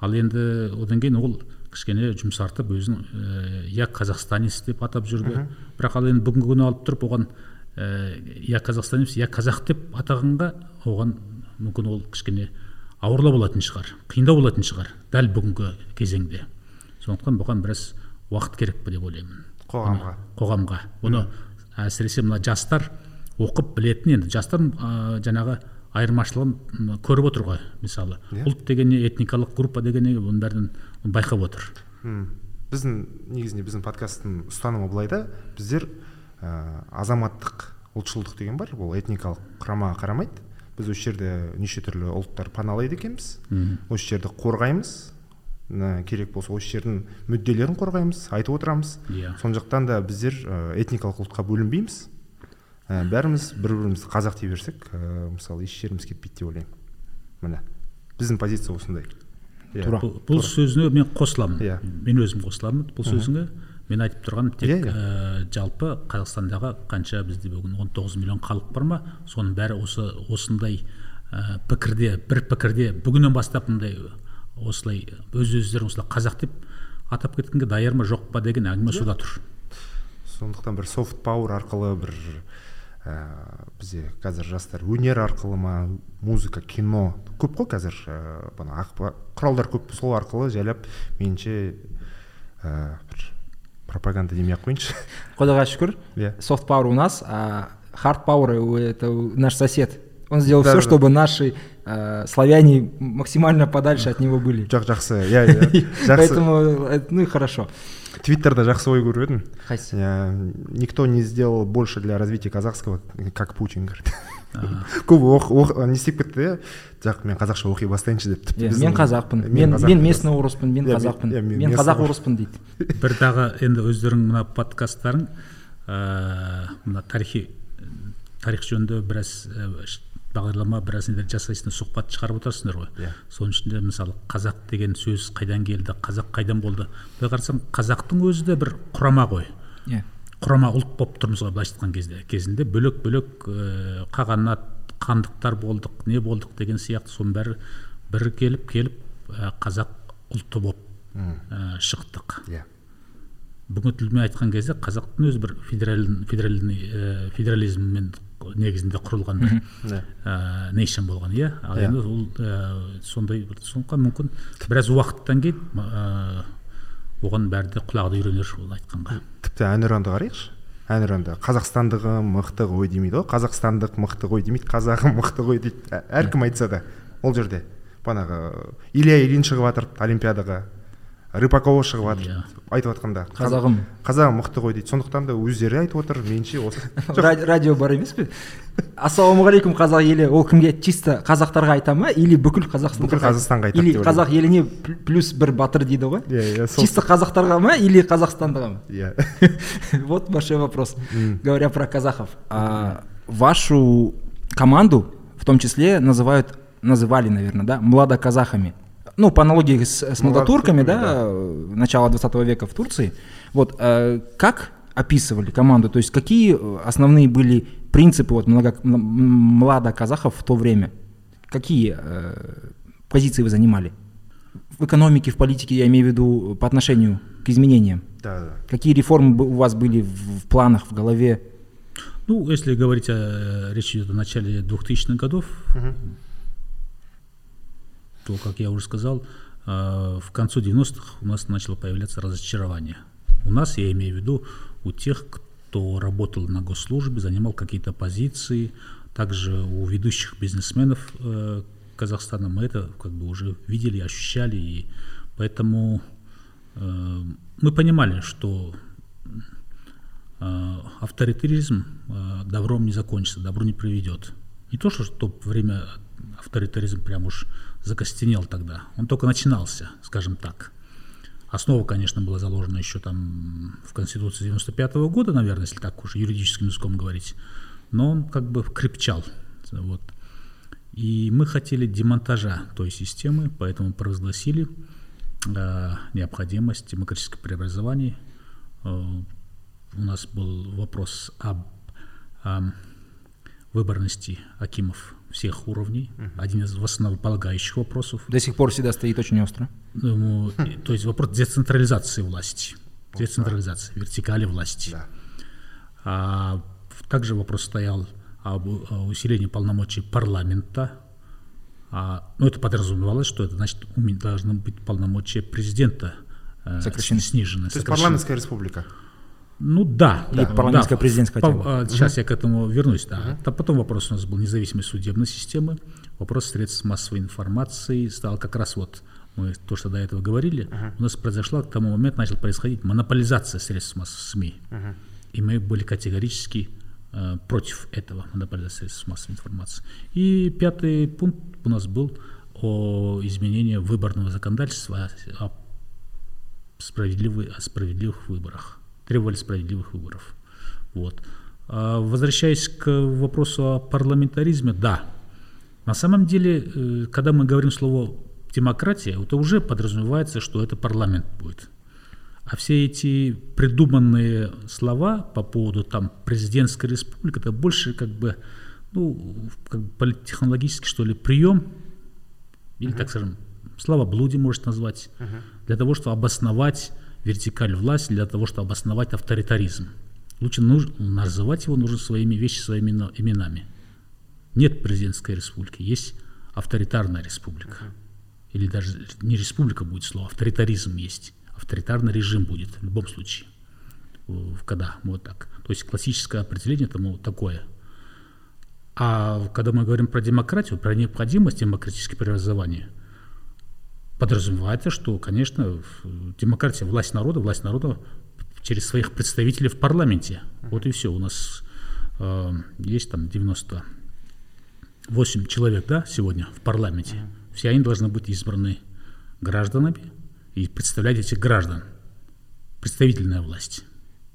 Ал енді одан кейін ол кішкене жұмсартып өзін я қазақстанец деп атап жүрді. Бірақ ал енді бүгінгі күні алып тұрып оған я казахстанец я қазақ деп атағанға оған мүмкін ол кішкене ауырлау болатын шығар қиындау болатын шығар дәл бүгінгі кезеңде. Сондықтан бұған біраз уақыт керек па деп ойлаймын. Қоғамға. Қоғамға. Бұны әсіресе мына жастар оқып білетін енді. Жастар ә, жаңағы айырмашылығын көріп отыр ғой мысалы. Yeah. Иә. ұлт деген не этникалық группа деген не бұның бәрін байқап отыр. Hmm. біздің негізінде біздің подкасттың ұстанымы былай да. Біздер ә, азаматтық ұлтшылдық деген бар. Ол этникалық құрамаға қарамайды. Біз осы жерде неше түрлі ұлттар паналайды екенбіз. Осы жерді қорғаймыз. Керек болса осы жердің мүдделерін қорғаймыз айтып отырамыз иә yeah. жақтан да біздер этникалық ұлтқа бөлінбейміз ә, бәріміз бір бірімізді қазақ дей берсек ә, мысалы еш жеріміз кетпейді деп ойлаймын міне біздің позиция осындай yeah. Иә. бұл, бұл сөзіне мен қосыламын иә yeah. мен өзім қосыламын бұл сөзіңе мен айтып тұрғаным тек yeah, yeah. Ә, жалпы қазақстандағы қанша бізде бүгін 19 миллион халық бар ма соның бәрі осы осындай ә, пікірде бір пікірде бүгіннен бастап мындай осылай өз өздерін осылай қазақ деп атап кеткенге даяр ма жоқ па деген әңгіме сода тұр. Сондықтан бір софт пауэр арқылы бір ә, бізде қазір жастар өнер арқылы ма музыка кино көп қой қазір ә, құралдар көп сол арқылы жайлап меніңше ә, бір пропаганда демей ақ қояйыншы құдайға шүкір. Иә. Софт пауэр у нас а хард пауэр это наш сосед. Он сделал все чтобы наши э, славяне максимально подальше от него были. Жоқ жақсы иә иә поэтому ну и хорошо. Твиттерда жақсы ой көріп едім қайсы никто не сделал больше для развития казахского как путин говорит. Көп не істеп кетті иә жоқ мен қазақша оқи бастайыншы деп тіпті мен қазақпын мен мен местный орыспын мен қазақпын мен қазақ орыспын дейді. Бір тағы енді өздерің мына подкасттарың ыыы мына тарихи тарих жөнінде біраз бағдарлама біраз нелер жасайсыңдар сұхбат шығарып отырсыңдар ғой. Иә. Соның ішінде мысалы қазақ деген сөз қайдан келді қазақ қайдан болды? Былай қарасаң қазақтың өзі де бір құрама ғой. Иә. Құрама ұлт болып тұрмыз ғой былайша айтқан кезде. Кезінде бөлек бөлек ә, қағанат хандықтар болдық не болдық деген сияқты. Соның бәрі бір келіп келіп ә, қазақ ұлты болып ә, шықтық. Иә. Бүгінгі тілмен айтқан кезде қазақтың өзі бір федераль, федеральный федерализммен негізінде құрылған бір ә, нейшн болған иә? Ал енді ол ә, сондай сондықтан мүмкін біраз уақыттан кейін ә, оған бәрі де құлағы үйренер ол айтқанға. Тіпті әнұранды қарайықшы. Әнұранда қазақстандығым мықты ғой демейді ғой қазақстандық мықты ғой демейді қазағым мықты ғой дейді. Әркім айтса да ол жерде. Бағанағы илья ильин шығып жатыр олимпиадаға. Рыпакова шығып жатыр. Yeah. Иә. айтып жатқанда. Қазағым. Қазағым мықты ғой дейді. Сондықтан да өздері айтып отыр меніңше осы. Радио бар емес пе? Ассалаумағалейкум қазақ елі. Ол кімге? Чисто қазақтарға айта ма? Или бүкіл қазақстан бүкіл қазақстанға айтады или қазақ еліне плюс бір батыр дейді ғой? Иә иә чисто қазақтарға ма или қазақстандыға ма? Иә. Вот большой вопрос говоря про казахов. Вашу команду в том числе называют называли наверное да младоказахами ну, по аналогии с, с молодотурками, да, да, начала 20 века в Турции, вот, э, как описывали команду, то есть какие основные были принципы вот много, казахов в то время, какие э, позиции вы занимали? В экономике, в политике, я имею в виду по отношению к изменениям. Да, да. Какие реформы у вас были в, в планах, в голове? Ну, если говорить о речь идет о начале 2000-х годов, угу то, как я уже сказал, э, в конце 90-х у нас начало появляться разочарование. У нас, я имею в виду, у тех, кто работал на госслужбе, занимал какие-то позиции, также у ведущих бизнесменов э, Казахстана мы это как бы уже видели, ощущали, и поэтому э, мы понимали, что авторитаризм добром не закончится, добро не приведет. не то, что время авторитаризм прям уж закостенел тогда, он только начинался, скажем так. Основа, конечно, была заложена еще там в Конституции 95 -го года, наверное, если так уж юридическим языком говорить, но он как бы крепчал. Вот. И мы хотели демонтажа той системы, поэтому провозгласили э, необходимость демократического преобразования. Э, у нас был вопрос об, о выборности акимов всех уровней, угу. один из основополагающих вопросов. До сих пор всегда стоит очень остро. Ну, то есть вопрос децентрализации власти, децентрализации, вертикали власти. Да. А, также вопрос стоял об усилении полномочий парламента. А, ну, это подразумевалось, что это значит должны быть полномочия президента э, снижены. То есть парламентская республика. Ну да. Или да, парламентская да, президентская хотя бы. А, сейчас угу. я к этому вернусь, да. Угу. потом вопрос у нас был независимой судебной системы, вопрос средств массовой информации стал как раз вот мы то, что до этого говорили, uh у нас произошла к тому моменту начала происходить монополизация средств массовой СМИ, uh и мы были категорически э, против этого монополизации средств массовой информации. И пятый пункт у нас был о изменении выборного законодательства о, справедливых, о справедливых выборах требовали справедливых выборов. Вот. А возвращаясь к вопросу о парламентаризме, да. На самом деле, э, когда мы говорим слово демократия, это уже подразумевается, что это парламент будет. А все эти придуманные слова по поводу там президентской республики, это больше как бы, ну, как бы политтехнологический, что ли, прием, или, uh-huh. так скажем, словоблудие может назвать, uh-huh. для того, чтобы обосновать вертикаль власти для того, чтобы обосновать авторитаризм. Лучше нужно, называть его нужно своими вещи, своими именами. Нет президентской республики, есть авторитарная республика. Или даже не республика будет слово, авторитаризм есть. Авторитарный режим будет в любом случае. Когда вот так. То есть классическое определение тому такое. А когда мы говорим про демократию, про необходимость демократического преобразования – подразумевается, что, конечно, демократия, власть народа, власть народа через своих представителей в парламенте. Вот и все. У нас э, есть там 98 человек, да, сегодня в парламенте. Все они должны быть избраны гражданами и представлять этих граждан. Представительная власть.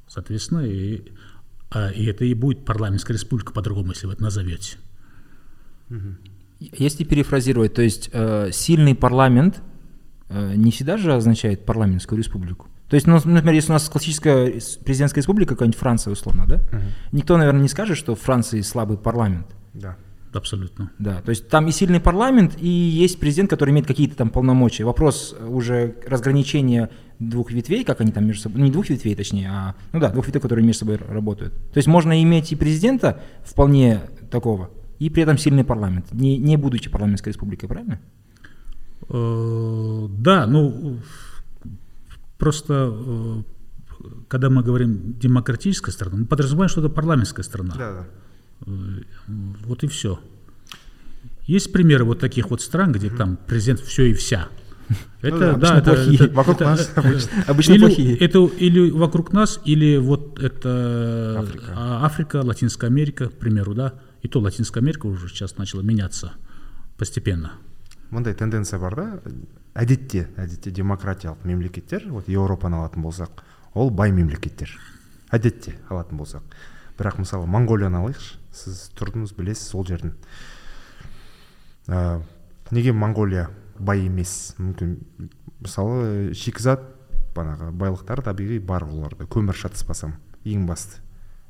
Соответственно, и, а, и это и будет парламентская республика по-другому, если вы это назовете. Если перефразировать, то есть э, сильный парламент не всегда же означает парламентскую республику. То есть, ну, например, если у нас классическая президентская республика, какая-нибудь Франция, условно, да, угу. никто, наверное, не скажет, что в Франции слабый парламент. Да. Абсолютно. Да, то есть там и сильный парламент, и есть президент, который имеет какие-то там полномочия. Вопрос уже разграничения двух ветвей, как они там между собой, ну не двух ветвей точнее, а, ну да, двух ветвей, которые между собой работают. То есть можно иметь и президента вполне такого, и при этом сильный парламент, не, не будучи парламентской республикой, правильно? Э, да, ну просто э, когда мы говорим демократическая страна, мы подразумеваем, что это парламентская страна. Да, да. Э, вот и все. Есть примеры вот таких вот стран, где там президент все и вся. Ну это, ну, да, это, плохие. Это, вокруг это, нас обычно, обычно или, плохие. Это или вокруг нас, или вот это Африка. А, Африка, Латинская Америка, к примеру, да. И то Латинская Америка уже сейчас начала меняться постепенно мындай тенденция бар да. Әдетте әдетте демократиялық мемлекеттер вот еуропаны алатын болсақ ол бай мемлекеттер. Әдетте алатын болсақ. Бірақ мысалы моңғолияны алайықшы. Сіз тұрдыңыз білесіз сол жердің. Ә, неге моңғолия бай емес? Мүмкін мысалы шикізат бағанағы байлықтар табиғи бар оларда. Көмір шатаспасам ең басты.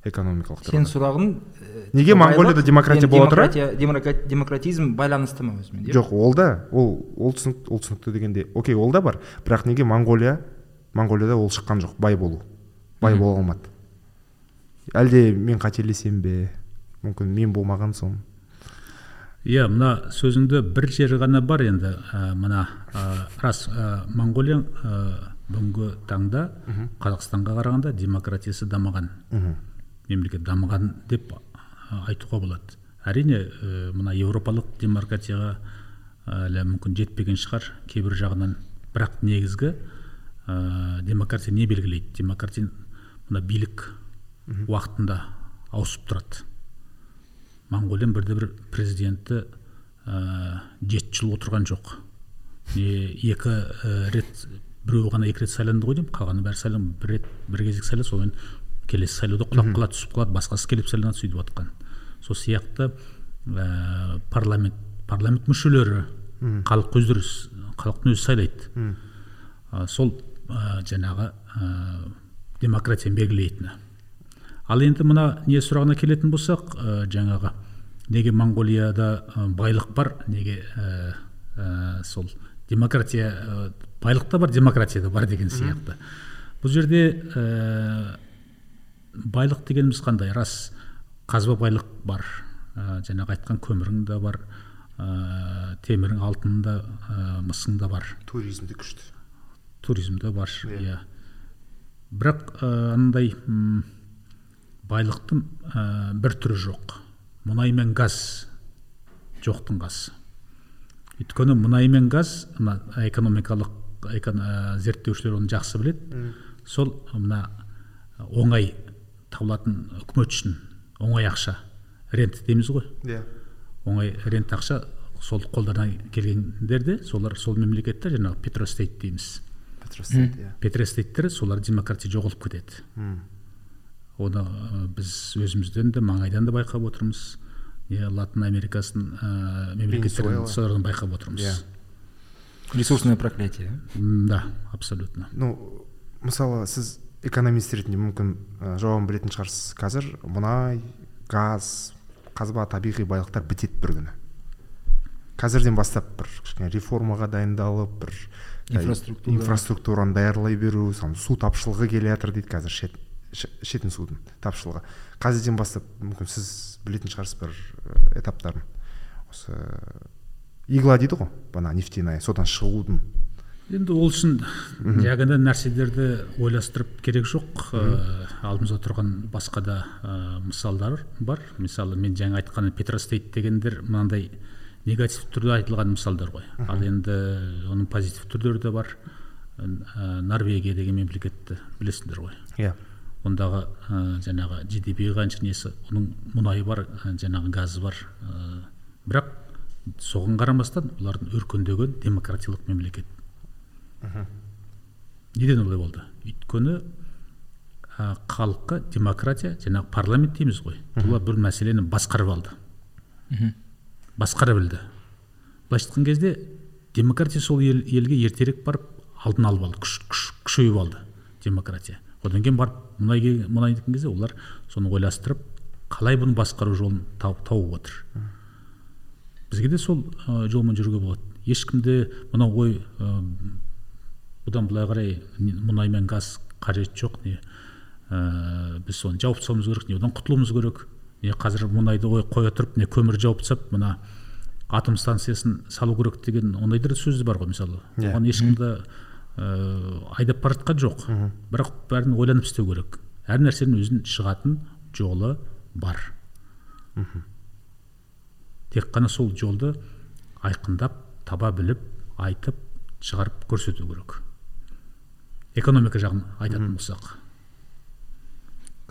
Экономикалық сенің сұрағың неге моңғолияда демократия бола тұра демократизм байланысты ма өзімен жоқ ол да. Ол ол түсінік ол түсінікті дегенде окей ол да бар. Бірақ неге моңғолия моңғолияда ол шыққан жоқ? Бай болу. Бай бола алмады. Әлде мен қателесем бе? Мүмкін мен болмаған соң. Иә мына сөзіңді бір жері ғана бар енді ә, мына ә, рас ә, моңғолия ә, бүгінгі таңда қазақстанға қарағанда демократиясы дамыған. Мемлекет дамыған деп айтуға болады. Әрине ә, мына еуропалық демократияға әлі мүмкін жетпеген шығар кейбір жағынан. Бірақ негізгі ә, демократия не белгілейді? Демократия мына билік уақытында ауысып тұрады. Моңғолияның бірде бір президенті ә, жеті жыл отырған жоқ. Не екі ә, рет біреуі ғана екі рет сайланды ғой деймін қалғаны бәрі сайлан бір рет бір кезек сайлады содан келесі сайлауда құлап қалады түсіп қалады басқасы келіп сайланады сөйтіп жатқан сол сияқты ә, парламент парламент мүшелері халық өздері халықтың өзі сайлайды. Ә, сол ә, жаңағы ә, демократияны белгілейтіні. Ал енді мына не сұрағына келетін болсақ ә, жаңағы неге моңғолияда байлық бар неге ә, ә, сол демократия ә, байлық та бар демократия да бар деген сияқты. Бұл жерде ә, байлық дегеніміз қандай? Рас қазба байлық бар. Ә, жаңағы айтқан көмірің да бар ә, темірің алтының да ә, мысың да бар. Туризм де күшті. Туризм да бар иә. yeah. бірақ андай байлықтың ә, бір түрі жоқ. Мұнай мен газ. Жоқтың қасы өйткені мұнай мен газ мына экономикалық ә, зерттеушілер оны жақсы біледі. Сол мына оңай табылатын үкімет үшін оңай ақша рент дейміз ғой. Иә. Оңай рент ақша сол қолдана келгендер де солар сол мемлекеттер жаңағы петростейт дейміз. Петростейт иә. Петростейттер солар демократия жоғалып кетеді. Оны біз өзімізден де маңайдан да байқап отырмыз. Иә латын америкасын ә, мемлекеттерін солардан байқап отырмыз. Иә. Ресурсное проклятие. Да абсолютно. Ну мысалы сіз экономист ретінде мүмкін ә, жауабын білетін шығарсыз. Қазір мұнай газ қазба табиғи байлықтар бітеді бір күні. Қазірден бастап бір кішкене реформаға дайындалып бір инфраструктура. инфраструктураны даярлай беру су тапшылығы келе жатыр дейді қазір шет, ішетін судың тапшылығы. Қазірден бастап мүмкін сіз білетін шығарсыз бір этаптарын. Осы игла дейді ғой бана нефтяная содан шығудың. Енді ол үшін диагонал нәрселерді ойластырып керек жоқ. Ә, алдымызда тұрған басқа да ә, мысалдар бар. Мысалы мен жаңа айтқан петростейт дегендер мынандай негатив түрде айтылған мысалдар ғой. Ал енді оның позитив түрлері де бар. Ә, норвегия деген мемлекетті білесіңдер ғой. Иә. Yeah. ондағы ә, жаңағы gdp қанша несі оның мұнайы бар ә, жаңағы газы бар. Ә, бірақ соған қарамастан олардың өркендеген демократиялық мемлекет неден олай болды? Өйткені ә, халыққа демократия жаңағы парламент дейміз ғой. Олар бір мәселені басқарып алды. Басқара білді. Былайша айтқан кезде демократия сол ел, елге ертерек барып алдын алып алды күш, күш, күшейіп алды демократия. Одан кейін барып мұнай мұнай деген кезде олар соны ойластырып қалай бұны басқару жолын тауып, тауып отыр. Бізге де сол ә, жолмен жүруге болады. Ешкімде мынау ой бұдан былай қарай мұнай мен газ қажет жоқ не ә, біз соны жауып тастауымыз керек не одан құтылуымыз керек не қазір мұнайды ой қоя тұрып не көмір жауып тастап мына атом станциясын салу керек деген ондай да сөз бар ғой мысалы yeah. Оған ешкімді ә, айдап бара жатқан жоқ бірақ бәрін ойланып істеу керек әр нәрсенің өзінің шығатын жолы бар тек қана сол жолды айқындап таба біліп айтып шығарып көрсету керек экономика жағын айтатын болсақ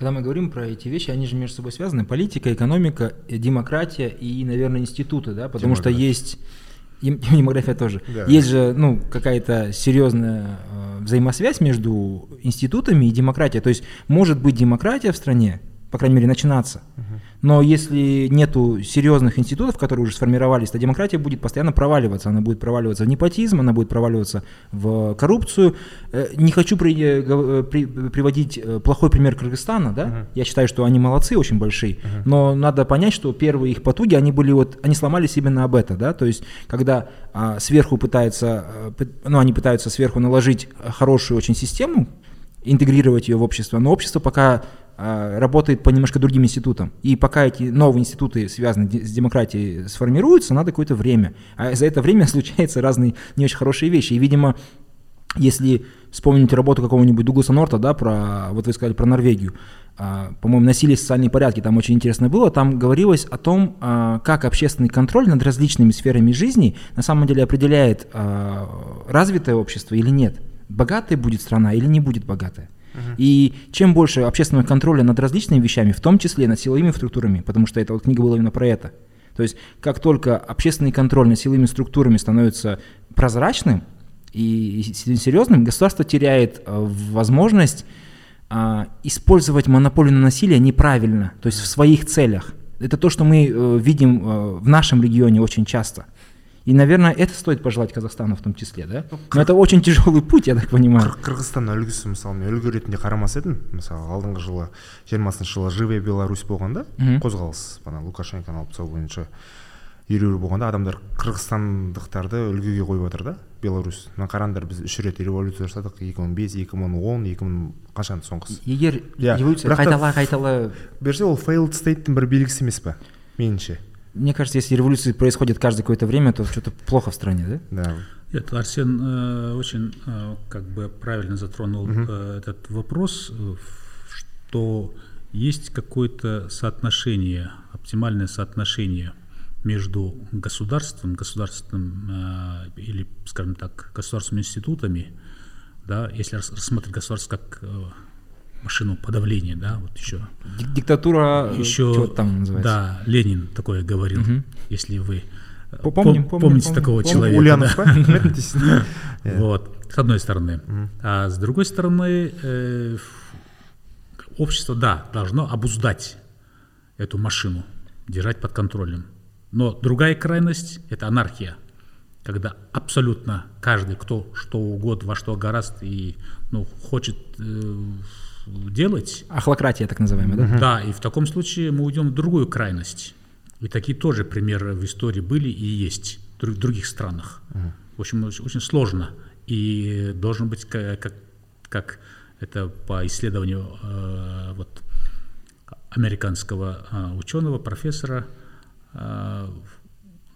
когда мы говорим про эти вещи, они же между собой связаны. Политика, экономика, э, демократия и, наверное, институты, да, потому демография. что есть демография тоже. Да. Есть же, ну, какая-то серьезная э, взаимосвязь между институтами и демократией. То есть может быть демократия в стране, по крайней мере, начинаться. Угу. Но если нету серьезных институтов, которые уже сформировались, то демократия будет постоянно проваливаться. Она будет проваливаться в непотизм, она будет проваливаться в коррупцию. Э, не хочу при, э, при, приводить э, плохой пример Кыргызстана, да? Uh-huh. Я считаю, что они молодцы, очень большие. Uh-huh. Но надо понять, что первые их потуги, они были вот, они сломались именно об это, да? То есть, когда а, сверху пытаются, ну, они пытаются сверху наложить хорошую очень систему, интегрировать ее в общество, но общество пока работает по немножко другим институтам. И пока эти новые институты, связанные с демократией, сформируются, надо какое-то время. А за это время случаются разные не очень хорошие вещи. И, видимо, если вспомнить работу какого-нибудь Дугласа Норта, да, про, вот вы сказали про Норвегию, а, по-моему, насилие социальные порядки, там очень интересно было, там говорилось о том, а, как общественный контроль над различными сферами жизни на самом деле определяет, развитое общество или нет, богатая будет страна или не будет богатая. И чем больше общественного контроля над различными вещами, в том числе над силовыми структурами, потому что эта вот книга была именно про это. То есть как только общественный контроль над силовыми структурами становится прозрачным и серьезным, государство теряет э, возможность а, использовать монополию на насилие неправильно, то есть в своих целях. Это то, что мы э, видим э, в нашем регионе очень часто. И, наверное, это стоит пожелать Казахстану в том числе, да? Но это очень тяжелый путь, я так понимаю. қырғызстан үлгісі мысалы мен үлгі ретінде қарамас едім мысалы алдыңғы жылы жиырмасыншы жылы живая беларусь болғанда қозғалыс ана лукашенконы алып тастау бойынша ереуіл болғанда адамдар қырғызстандықтарды үлгіге қойып отыр да беларусь. Мына қараңдар біз үш рет революция жасадық екі мың бес екі мың он екі мың қашан соңғысы? Егер революция қайтала қайтала берсе ол failed стейттің бір белгісі емес па меніңше? Мне кажется, если революции происходят каждое какое-то время, то что-то плохо в стране, да? Да. Нет, Арсен э, очень э, как бы правильно затронул угу. э, этот вопрос, что есть какое-то соотношение, оптимальное соотношение между государством, государственным э, или, скажем так, государственными институтами, да, если рассматривать государство как э, машину подавления, да, вот еще. Диктатура, еще, что там называется? Да, Ленин такое говорил, угу. если вы э, Помним, помним, помните помним, такого помним. человека. Ульянов, да? Вот, с одной стороны. А с другой стороны, э, общество, да, должно обуздать эту машину, держать под контролем. Но другая крайность – это анархия, когда абсолютно каждый, кто что угодно, во что гораст и ну, хочет э, делать. Ахлократия так называемая, да? Да, и в таком случае мы уйдем в другую крайность. И такие тоже примеры в истории были и есть в других странах. В общем, очень сложно. И должен быть, как, как это по исследованию э, вот, американского э, ученого, профессора э,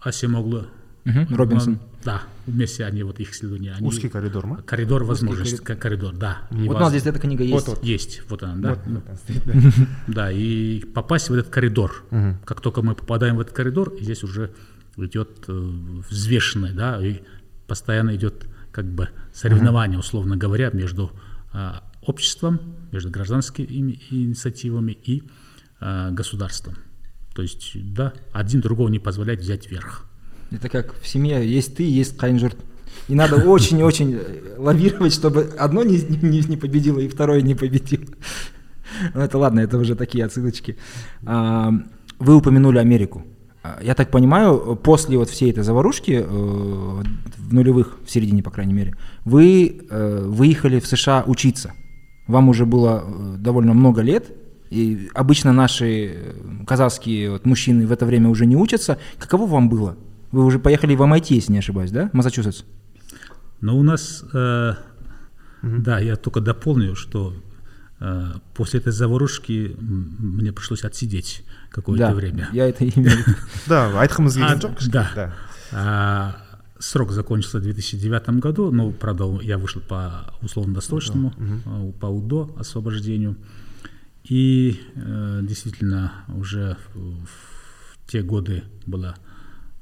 Асимоглу Угу, Робинсон. Да, вместе они, вот их исследования. Они, Узкий коридор, ма? Коридор возможности, коридор. коридор, да. И вот у нас здесь эта книга есть. Вот, вот. Есть, вот она, да. Вот, вот да. и попасть в этот коридор. Угу. Как только мы попадаем в этот коридор, здесь уже идет э, взвешенное, да, и постоянно идет как бы соревнование, условно говоря, между э, обществом, между гражданскими инициативами и э, государством. То есть, да, один другого не позволяет взять верх. Это как в семье есть ты, есть Кайнжурт. И надо очень-очень лавировать, чтобы одно не, не, не победило и второе не победило. Ну это ладно, это уже такие отсылочки. А, вы упомянули Америку. А, я так понимаю, после вот всей этой заварушки, э, в нулевых, в середине, по крайней мере, вы э, выехали в США учиться. Вам уже было э, довольно много лет, и обычно наши казахские вот, мужчины в это время уже не учатся. Каково вам было? Вы уже поехали в MIT, если не ошибаюсь, да? Массачусетс? Ну, у нас, э, угу. да, я только дополню, что э, после этой заварушки мне пришлось отсидеть какое-то да, время. я это имею. Да, айтқымыз келген жоқ Да. А, срок закончился в 2009 году, но, правда, я вышел по условно-досрочному, угу. по УДО освобождению. И э, действительно уже в, в те годы была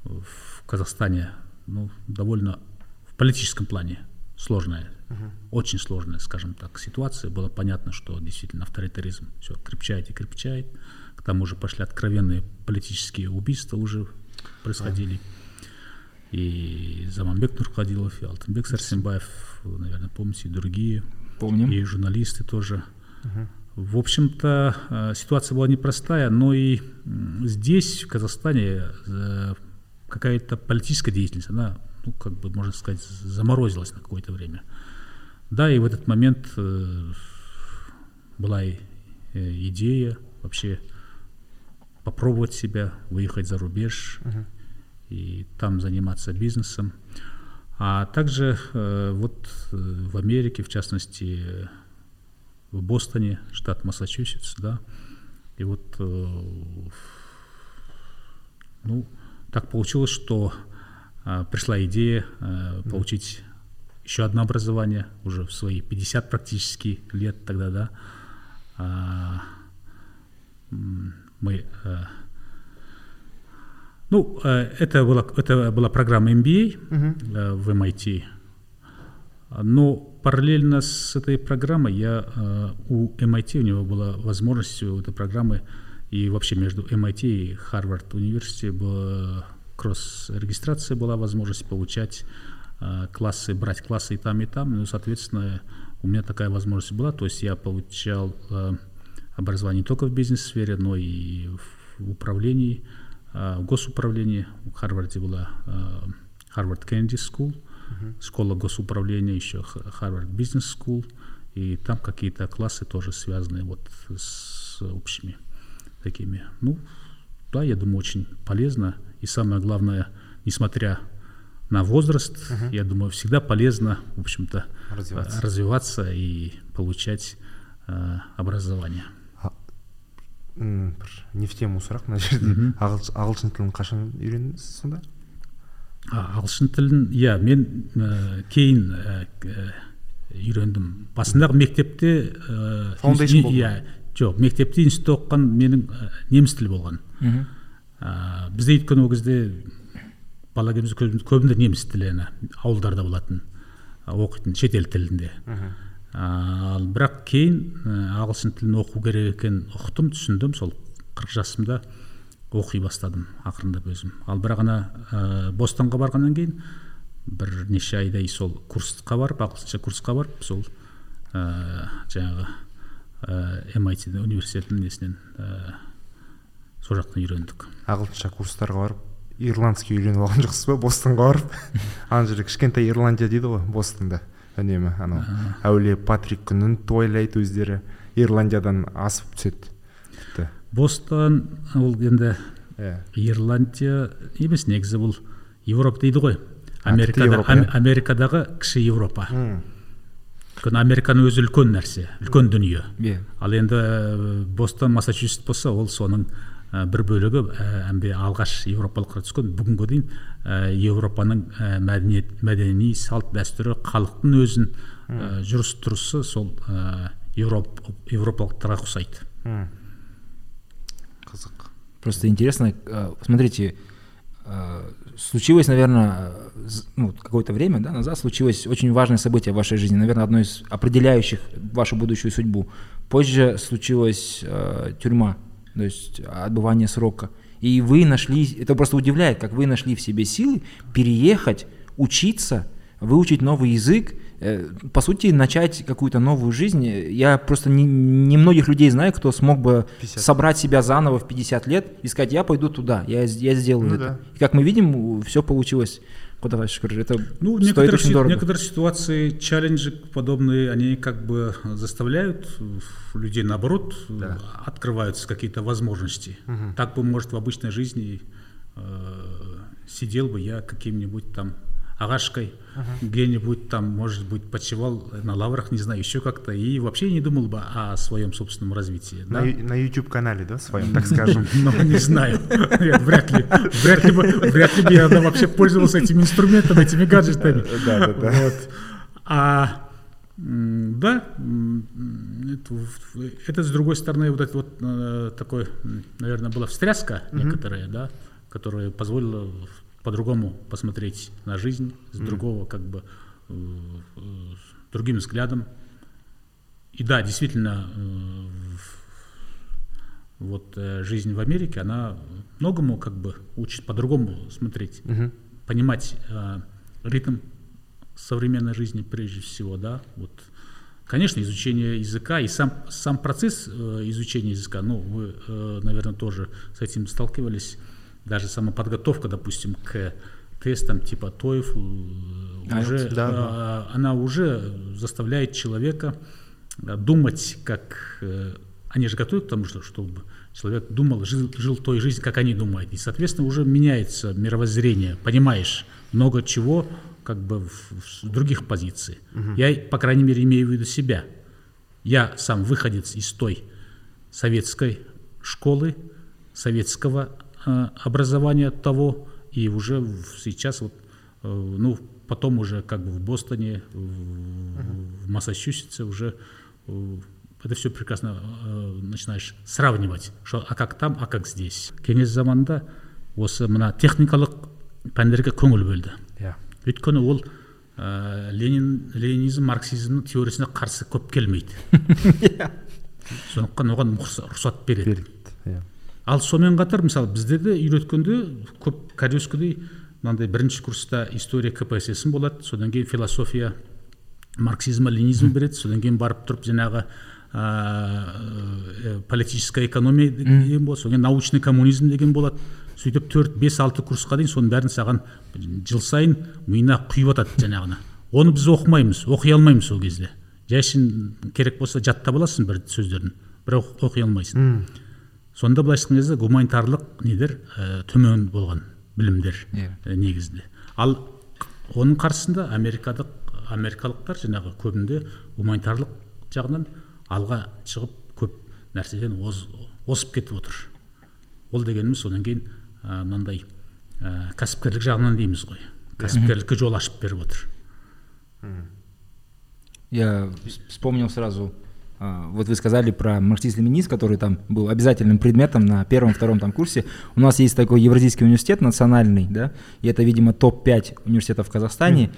в Казахстане ну, довольно в политическом плане сложная, uh-huh. очень сложная, скажем так, ситуация. Было понятно, что действительно авторитаризм все крепчает и крепчает. К тому же пошли откровенные политические убийства уже происходили. Uh-huh. И Заманбек Нуркадилов, и Алтынбек Сарсенбаев, наверное, помните, и другие. Помним. И журналисты тоже. Uh-huh. В общем-то, э, ситуация была непростая, но и здесь, в Казахстане, э, какая-то политическая деятельность, она, ну, как бы, можно сказать, заморозилась на какое-то время. Да, и в этот момент э, была и, э, идея вообще попробовать себя, выехать за рубеж uh-huh. и там заниматься бизнесом. А также э, вот в Америке, в частности, в Бостоне, штат Массачусетс, да, и вот, ну, так получилось, что э, пришла идея э, получить еще одно образование уже в свои 50 практически лет тогда, да. А, мы э, ну, э, это была, это была программа MBA uh-huh. э, в MIT. Но параллельно с этой программой я у MIT, у него была возможность у этой программы, и вообще между MIT и Харвард университет была кросс-регистрация была возможность получать классы, брать классы и там, и там. Ну, соответственно, у меня такая возможность была. То есть я получал образование не только в бизнес-сфере, но и в управлении, в госуправлении. В Харварде была Harvard Kennedy School, uh-huh. школа госуправления, еще Harvard Business School, и там какие-то классы тоже связаны вот с общими такими. Ну, да, я думаю, очень полезно. И самое главное, несмотря на возраст, uh-huh. я думаю, всегда полезно, в общем-то, развиваться, развиваться и получать э, образование. не в тему сұрақ мына жерде ағылшын тілін қашан үйрендіңіз сонда ағылшын тілін иә мен ә, кейін ә, үйрендім басындағы мектепте фаундейшн болды иә жоқ мектепте институтта оқыған менің ә, неміс тілі болған. Ә, бізде өйткені ол кезде бала кезімізде көбінде неміс тілі ауылдарда болатын оқитын шетел тілінде. Ал бірақ кейін ағылшын тілін оқу керек екенін ұқтым түсіндім сол қырық жасымда оқи бастадым ақырындап өзім. Ал бірақ ана ә, бостанға барғаннан кейін бірнеше айдай сол курсқа барып ағылшынша курсқа барып сол ә, жаңағы ә, MIT университетінің несінен ә, сол жақтан үйрендік. Ағылшынша курстарға барып ирландский үйреніп алған жоқсыз ба бостонға барып? Ана жерде кішкентай ирландия дейді ғой бостонда үнемі анау. Әулие патрик күнін тойлайды өздері ирландиядан асып түседі. Тіпті. Бостон ол енді yeah. ирландия емес негізі бұл еуропа дейді ғой. Америкада америкадағы кіші еуропа өйткені американың өзі үлкен нәрсе үлкен дүние. Yeah. ал енді бостон массачусетс болса ол соның бір бөлігі әмбе алғаш еуропалыққа түскен. Бүгінге дейін ә, еуропаның ә, мәдениет мәдени салт дәстүрі халықтың өзін ә, жүріс тұрысы сол ә, еуроп, еуропалықтарға ұқсайды. Просто интересно, э, смотрите, э, случилось, наверное, ну, какое-то время да, назад случилось очень важное событие в вашей жизни, наверное, одно из определяющих вашу будущую судьбу. Позже случилась э, тюрьма, то есть отбывание срока. И вы нашли, это просто удивляет, как вы нашли в себе силы переехать, учиться, выучить новый язык, Э, по сути, начать какую-то новую жизнь. Я просто не, не многих людей знаю, кто смог бы 50. собрать себя заново в 50 лет и сказать, я пойду туда, я, я сделаю ну, это. Да. И как мы видим, все получилось. Куда шкур, это ну, стоит некоторые, очень дорого. некоторые ситуации, челленджи подобные, они как бы заставляют людей, наоборот, да. открываются какие-то возможности. Угу. Так бы, может, в обычной жизни э, сидел бы я каким-нибудь там ағашкой uh-huh. где-нибудь там, может быть, почивал на лаврах, не знаю, еще как-то, и вообще не думал бы о своем собственном развитии. На, да? на YouTube-канале, да, своем, так скажем? Ну, не знаю, вряд ли, вряд ли бы, вряд ли бы я вообще пользовался этими инструментами, этими гаджетами. Да, да, да. А да, это, это с другой стороны вот это вот э, такой, наверное, была встряска некоторая, да, которая позволила по-другому посмотреть на жизнь, с mm. другого как бы э, э, другим взглядом. И да, действительно, э, вот жизнь в Америке, она многому как бы учит по-другому смотреть, mm-hmm. понимать ритм современной жизни прежде всего, да, вот. Конечно, изучение языка и сам, сам процесс изучения языка, ну, вы, наверное, тоже с этим сталкивались, даже сама подготовка, допустим, к тестам типа TOEFL, а, уже, да, да. она уже заставляет человека думать, как э, они же готовят к тому, что, чтобы человек думал, жил, жил той жизнью, как они думают. И, соответственно, уже меняется мировоззрение, понимаешь много чего как бы в, в других позиций. Угу. Я, по крайней мере, имею в виду себя. Я сам выходец из той советской школы, советского образования того, и уже сейчас вот, э, ну, потом уже как бы в Бостоне, в, в Массачусетсе уже э, это все прекрасно начинаешь сравнивать, что а как там, а как здесь. кеңес заманында осы мына техникалық пәндерге көңіл бөлді yeah. өйткені ол ә, ленин ленинизм марксизмнің теориясына қарсы көп келмейді сондықтан оған рұқсат береді иә ал сонымен қатар мысалы біздерде үйреткенде көп кәдескі мынандай бірінші курста история кпсс болады содан кейін философия марксизм ленинизм береді содан кейін барып тұрып жаңағы ә, политическая экономия деген болады содан кейін научный коммунизм деген болады. Сөйтіп төрт бес алты курсқа дейін соның бәрін саған жыл сайын миына құйып жатады жаңағыны. Оны біз оқымаймыз оқи алмаймыз сол кезде. Жай керек болса жаттап аласың бір сөздерін бірақ оқи алмайсың. Сонда былайша айтқан кезде гуманитарлық недер ә, төмен болған білімдер yeah. Иә. негізінде. Ал оның қарсысында америкадық америкалықтар жаңағы көбінде гуманитарлық жағынан алға шығып көп нәрседен оз, озып кетіп отыр. Ол дегеніміз содан кейін мынандай ә, кәсіпкерлік жағынан дейміз ғой. Кәсіпкерлікке жол ашып беріп отыр. Я вспомнил сразу вот вы сказали про марксизм-ленинизм, который там был обязательным предметом на первом-втором там курсе. У нас есть такой Евразийский университет национальный, да, и это, видимо, топ-5 университетов в Казахстане.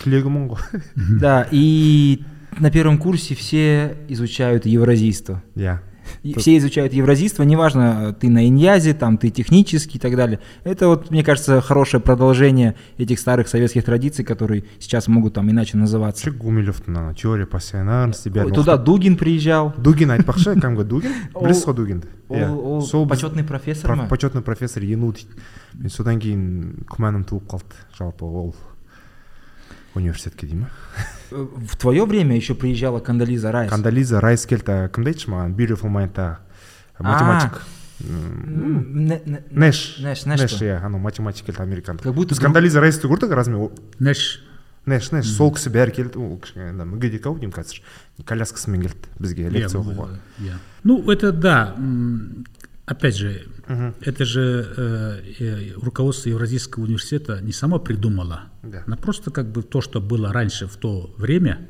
Да, и на первом курсе все изучают евразийство. Yeah. Тут... Все изучают евразийство, неважно, ты на иньязе, там ты технический и так далее. Это вот, мне кажется, хорошее продолжение этих старых советских традиций, которые сейчас могут там иначе называться. Гумилевтің теория постоянности Туда Дугин приезжал. Дугин айтпақшы кәдімгі Дугин білесіз ғой Дугинді ол сол почетный профессор ма почетный профессор ену дейді мен содан кейін күмәнім туып қалды жалпы ол университетке дей ма в твое время еще приезжала Кандализа Райс Кандализа Райс келді кім дейді маған beautiful mindта математик нэш нэш нэш иә анау математик келді американдық как будто Кандализа Райсты көрдік разве нэш нэш нэш сол кісі бәрі келді ол кішкене мүгедек ау деймін қазір коляскасымен келді бізге лекция оқуға иә ну это да опять же, угу. это же э, э, руководство Евразийского университета не само придумало, да. но просто как бы то, что было раньше в то время,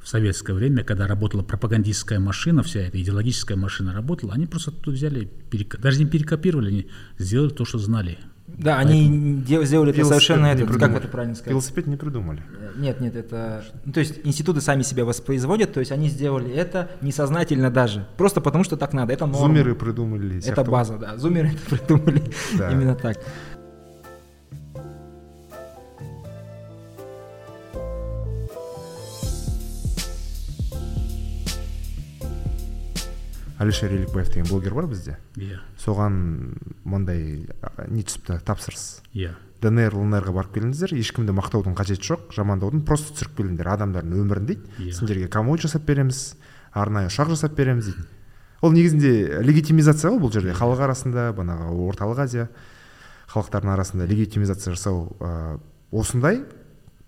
в советское время, когда работала пропагандистская машина, вся эта идеологическая машина работала, они просто тут взяли, перек... даже не перекопировали, они сделали то, что знали. Да, Поэтому... они сделали это совершенно, это, как это правильно сказать? Велосипед не придумали. Э, нет, нет, это... Ну, то есть институты сами себя воспроизводят, то есть они сделали это несознательно даже, просто потому что так надо, это норма. Зумеры придумали. Это база, да, зумеры это придумали именно так. Әлішер елікбаев деген блогер бар бізде. Иә. Соған мындай не түсіпті тапсырыс. Иә. Днр лнрға барып келіңіздер ешкімді мақтаудың қажеті жоқ жамандаудың просто түсіріп келіңдер адамдардың өмірін дейді. Yeah. сендерге конвой жасап береміз арнайы ұшақ жасап береміз дейді. Ол негізінде легитимизация ғой бұл жерде. Халық арасында бағанағы орталық азия халықтардың арасында легитимизация жасау ә, осындай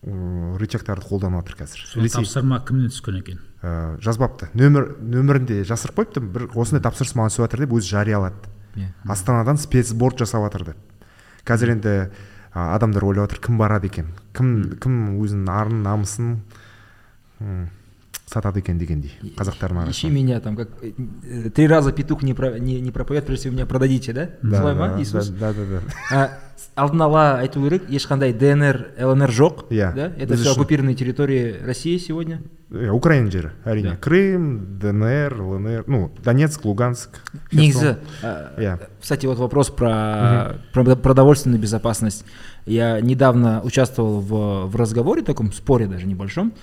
рычагтарды қолданып жатыр қазір тапсырма кімнен түскен екен? Ә, жазбапты. Нөмір нөмірінде жасырып қойыпты. Бір осындай тапсырыс маған түсіп жатыр деп өзі жариялады. Yeah. Иә. астанадан спецборд жасап жатыр деп. Қазір енді адамдар ойлап жатыр кім барады екен? Кім кім өзінің арын намысын? сатады екен дегендей қазақтардың арасында ищи меня там как э, три раза петух не, про, не, не пропоет прежде всего меня продадите да солай ма иисус да да да алдын ала айту керек ешқандай днр лнр жоқ иә да это все оккупированные территории россии сегодня иә украина жері әрине крым днр лнр ну донецк луганск негізі иә кстати вот вопрос про, про продовольственную безопасность я недавно участвовал в, в разговоре таком споре даже небольшом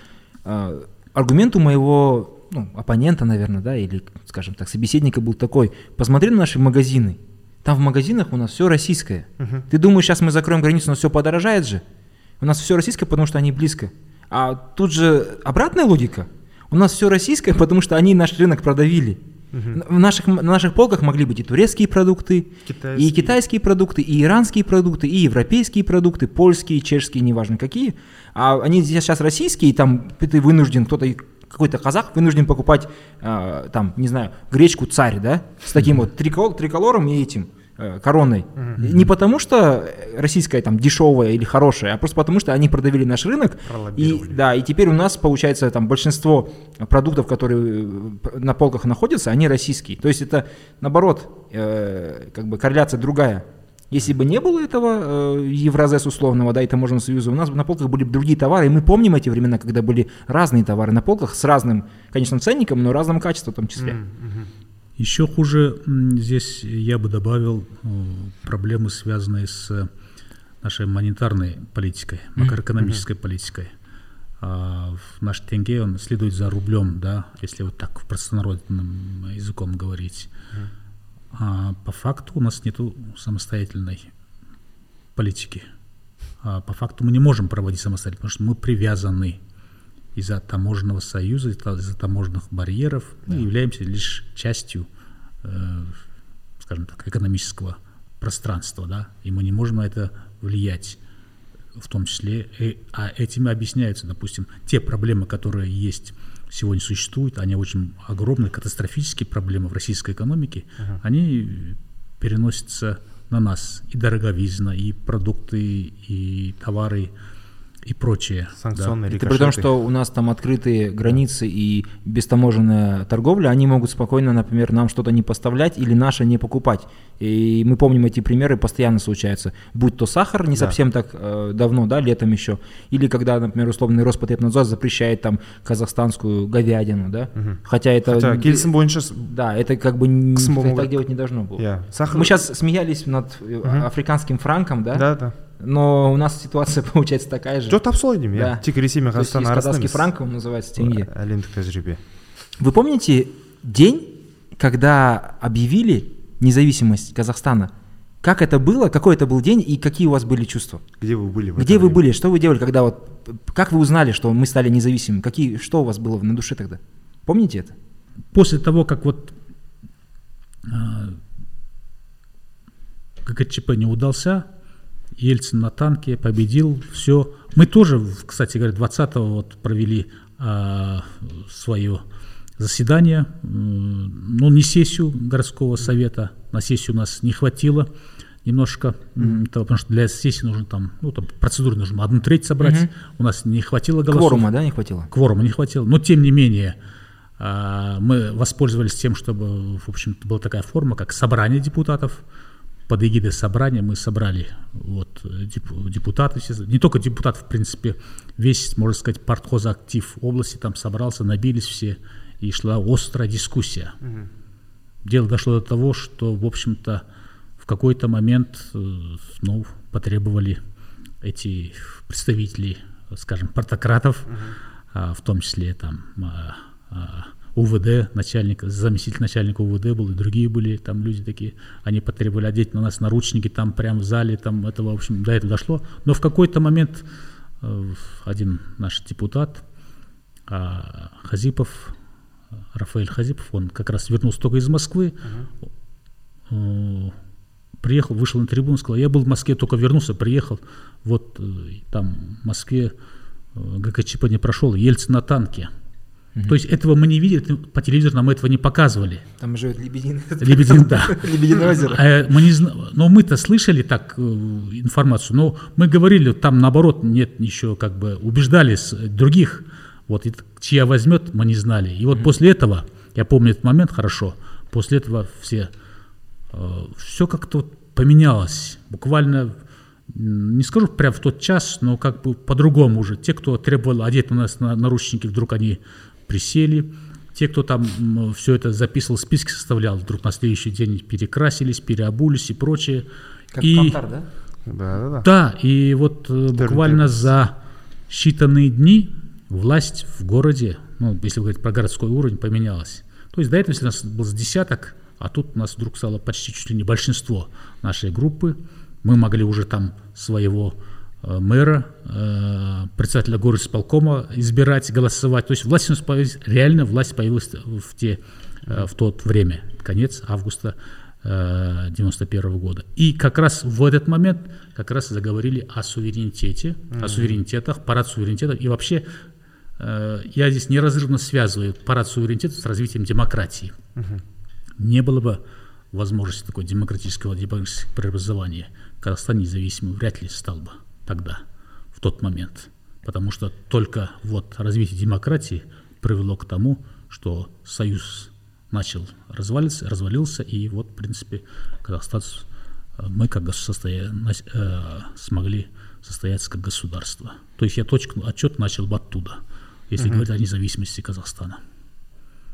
аргумент у моего ну, оппонента, наверное, да, или, скажем так, собеседника был такой, посмотри на наши магазины, там в магазинах у нас все российское. Uh-huh. Ты думаешь, сейчас мы закроем границу, у нас все подорожает же? У нас все российское, потому что они близко. А тут же обратная логика. У нас все российское, потому что они наш рынок продавили. Угу. В наших, на наших полках могли быть и турецкие продукты, китайские. и китайские продукты, и иранские продукты, и европейские продукты, польские, чешские, неважно какие. А они здесь сейчас российские, и там ты вынужден, кто-то какой-то казах вынужден покупать, э, там, не знаю, гречку царь, да, с таким вот трикол, триколором и этим. Э, короной. Угу. Не потому что российская там дешевая или хорошая, а просто потому что они продавили наш рынок. И, да, и теперь у нас получается там большинство продуктов, которые э, на полках находятся, они российские. То есть это наоборот, э, как бы корреляция другая. Если бы не было этого э, Евразес условного, да, и таможенного союза, у нас на полках были бы другие товары, и мы помним эти времена, когда были разные товары на полках с разным, конечно, ценником, но разным качеством в том числе. Mm-hmm. Еще хуже здесь я бы добавил э, проблемы, связанные с нашей монетарной политикой, макроэкономической mm-hmm. политикой. А, наш тенге, он следует за рублем, да, если вот так простонародным языком говорить. Mm-hmm. А по факту у нас нет самостоятельной политики. А по факту мы не можем проводить самостоятельно, потому что мы привязаны из-за таможенного союза, из-за таможенных барьеров, да. мы являемся лишь частью, э, скажем так, экономического пространства, да, и мы не можем на это влиять в том числе, и, а этим объясняются, допустим, те проблемы, которые есть сегодня существуют, они очень огромные, катастрофические проблемы в российской экономике, uh-huh. они переносятся на нас. И дороговизна, и продукты, и товары, и прочее. Санкционные да. Это при том, что у нас там открытые границы и бестаможенная торговля, они могут спокойно, например, нам что-то не поставлять или наше не покупать. И мы помним эти примеры, постоянно случаются. Будь то сахар, не да. совсем так э, давно, да, летом еще, или когда, например, условный Роспотребнадзор запрещает там казахстанскую говядину, да, угу. хотя это... Хотя бойынша... Да, это как бы не, так делать не должно было. Yeah. Сахар... Мы сейчас смеялись над угу. африканским франком, да? Да, да но у нас ситуация получается такая же жоқ тап солай деймін иә тек ресей мен қазақстан арасында казахский франк он называется тенге әлемдік тәжірибе вы помните день когда объявили независимость казахстана как это было, какой это был день и какие у вас были чувства? Где вы были? Где вы были? Что вы делали, когда вот, как вы узнали, что мы стали независимыми? Какие, что у вас было на душе тогда? Помните это? После того, как вот э, ГКЧП не удался, Ельцин на танке победил, все. Мы тоже, кстати говоря, 20-го вот провели а, свое заседание, ну не сессию городского совета, на сессию у нас не хватило немножко, mm-hmm. потому что для сессии нужно там, ну там процедуры нужно одну треть собрать, mm-hmm. у нас не хватило голосов. Кворума, да, не хватило? Кворума не хватило, но тем не менее а, мы воспользовались тем, чтобы, в общем-то, была такая форма, как собрание депутатов, под эгидой собрания мы собрали вот, депутаты, не только депутаты, в принципе, весь, можно сказать, партхозактив области там собрался, набились все, и шла острая дискуссия. Угу. Дело дошло до того, что, в общем-то, в какой-то момент ну, потребовали эти представители, скажем, партократов, угу. в том числе там а, а, УВД, начальник, заместитель начальника УВД был, и другие были там люди такие, они потребовали одеть на нас наручники там прямо в зале, там это, в общем, до этого дошло. Но в какой-то момент э, один наш депутат, а, Хазипов, Рафаэль Хазипов, он как раз вернулся только из Москвы, uh-huh. приехал, вышел на трибуну, сказал, я был в Москве, только вернулся, приехал, вот э, там в Москве ГКЧП не прошел, Ельцин на танке. Угу. То есть этого мы не видели, по телевизору нам этого не показывали. Там живет Лебедин. Лебедин, да. Лебедин озеро. А, мы не но мы-то слышали так э, информацию, но мы говорили, там наоборот, нет, еще как бы убеждали других, вот, чья возьмет, мы не знали. И вот после этого, я помню этот момент хорошо, после этого все, э, все как-то поменялось. Буквально не скажу прям в тот час, но как бы по-другому уже. Те, кто требовал одеть на нас на наручники, вдруг они присели. Те, кто там все это записывал, списки составлял, вдруг на следующий день перекрасились, переобулись и прочее. Как и, Кантар, да? Да, да, да. Да, и вот Терн, э, буквально терн. за считанные дни власть в городе, ну, если говорить про городской уровень, поменялась. То есть до этого, если у нас был с десяток, а тут у нас вдруг стало почти чуть ли не большинство нашей группы. Мы могли уже там своего мэра, э, председателя горосполкома избирать, голосовать. То есть власть у нас появилась, реально власть появилась в, те, э, в тот время, конец августа 91 года. И как раз в этот момент как раз заговорили о суверенитете, mm-hmm. о суверенитетах, парад суверенитета. И вообще я здесь неразрывно связываю парад суверенитета с развитием демократии. Mm-hmm. Не было бы возможности такой демократического, демократического преобразования. Казахстан независимым вряд ли стал бы тогда, в тот момент. Потому что только вот развитие демократии привело к тому, что Союз начал развалиться, развалился, и вот, в принципе, Казахстан мы как состоя... смогли состояться как государство. То есть я точку отчет начал бы оттуда, если угу. говорить о независимости Казахстана.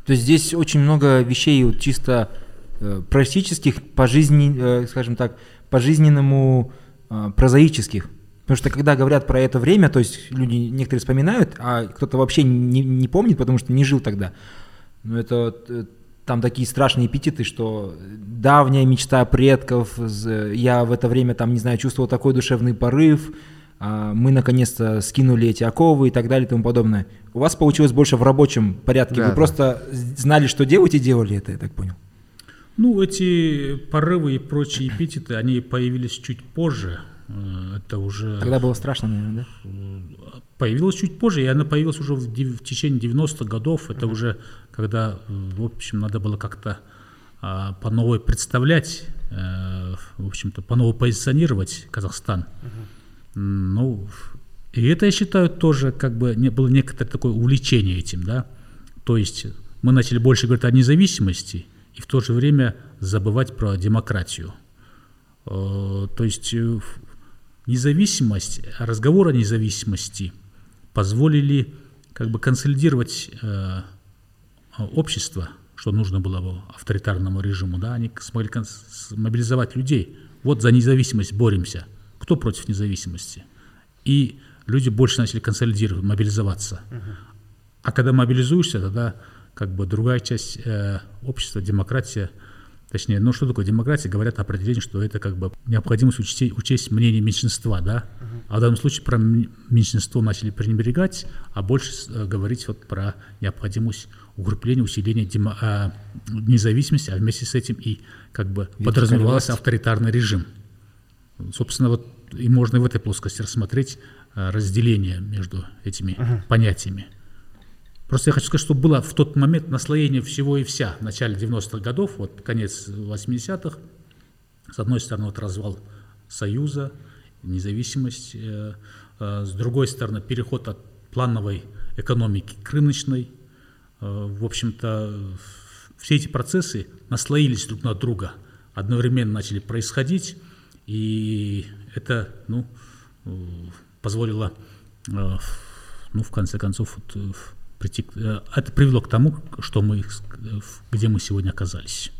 То есть здесь очень много вещей вот чисто э, практических, по жизни, э, скажем так, по жизненному э, прозаических. Потому что когда говорят про это время, то есть люди некоторые вспоминают, а кто-то вообще не, не помнит, потому что не жил тогда. Но это э, там такие страшные эпитеты, что давняя мечта предков, я в это время там, не знаю, чувствовал такой душевный порыв, а, мы наконец-то скинули эти оковы и так далее и тому подобное. У вас получилось больше в рабочем порядке, да, вы да. просто знали, что делать и делали это, я так понял. Ну, эти порывы и прочие эпитеты, они появились чуть позже. Э, это уже... Тогда было страшно, наверное, да? Появилась чуть позже, и она появилась уже в, в течение 90-х годов. Это mm-hmm. уже когда, в общем, надо было как-то а, по новой представлять, а, в общем-то, по новой позиционировать Казахстан. Mm-hmm. Ну, и это, я считаю, тоже как бы не, было некоторое такое увлечение этим, да. То есть мы начали больше говорить о независимости и в то же время забывать про демократию. Э, то есть независимость, разговор о независимости позволили как бы консолидировать э, общество, что нужно было бы авторитарному режиму, да, они смогли мобилизовать людей. Вот за независимость боремся – кто против независимости? И люди больше начали консолидировать, мобилизоваться. А когда мобилизуешься, тогда как бы другая часть э, общества, демократия, точнее, ну что такое демократия, говорят определение, что это как бы необходимость учесть, учесть мнение меньшинства, да, а в данном случае про меньшинство начали пренебрегать, а больше э, говорить вот про необходимость укрепления, усиления демо, э, независимости, а вместе с этим и как бы подразумевался авторитарный режим. Собственно, вот и можно и в этой плоскости рассмотреть э, разделение между этими uh-huh. понятиями. Просто я хочу сказать, что было в тот момент наслоение всего и вся в начале 90-х годов, вот конец 80-х. С одной стороны, вот развал Союза, независимость, э, э, с другой стороны, переход от плановой экономики к рыночной. В общем-то, все эти процессы наслоились друг на друга, одновременно начали происходить, и это ну, позволило, э, ну, в конце концов, э, прийти, э, это привело к тому, что мы, где мы сегодня оказались.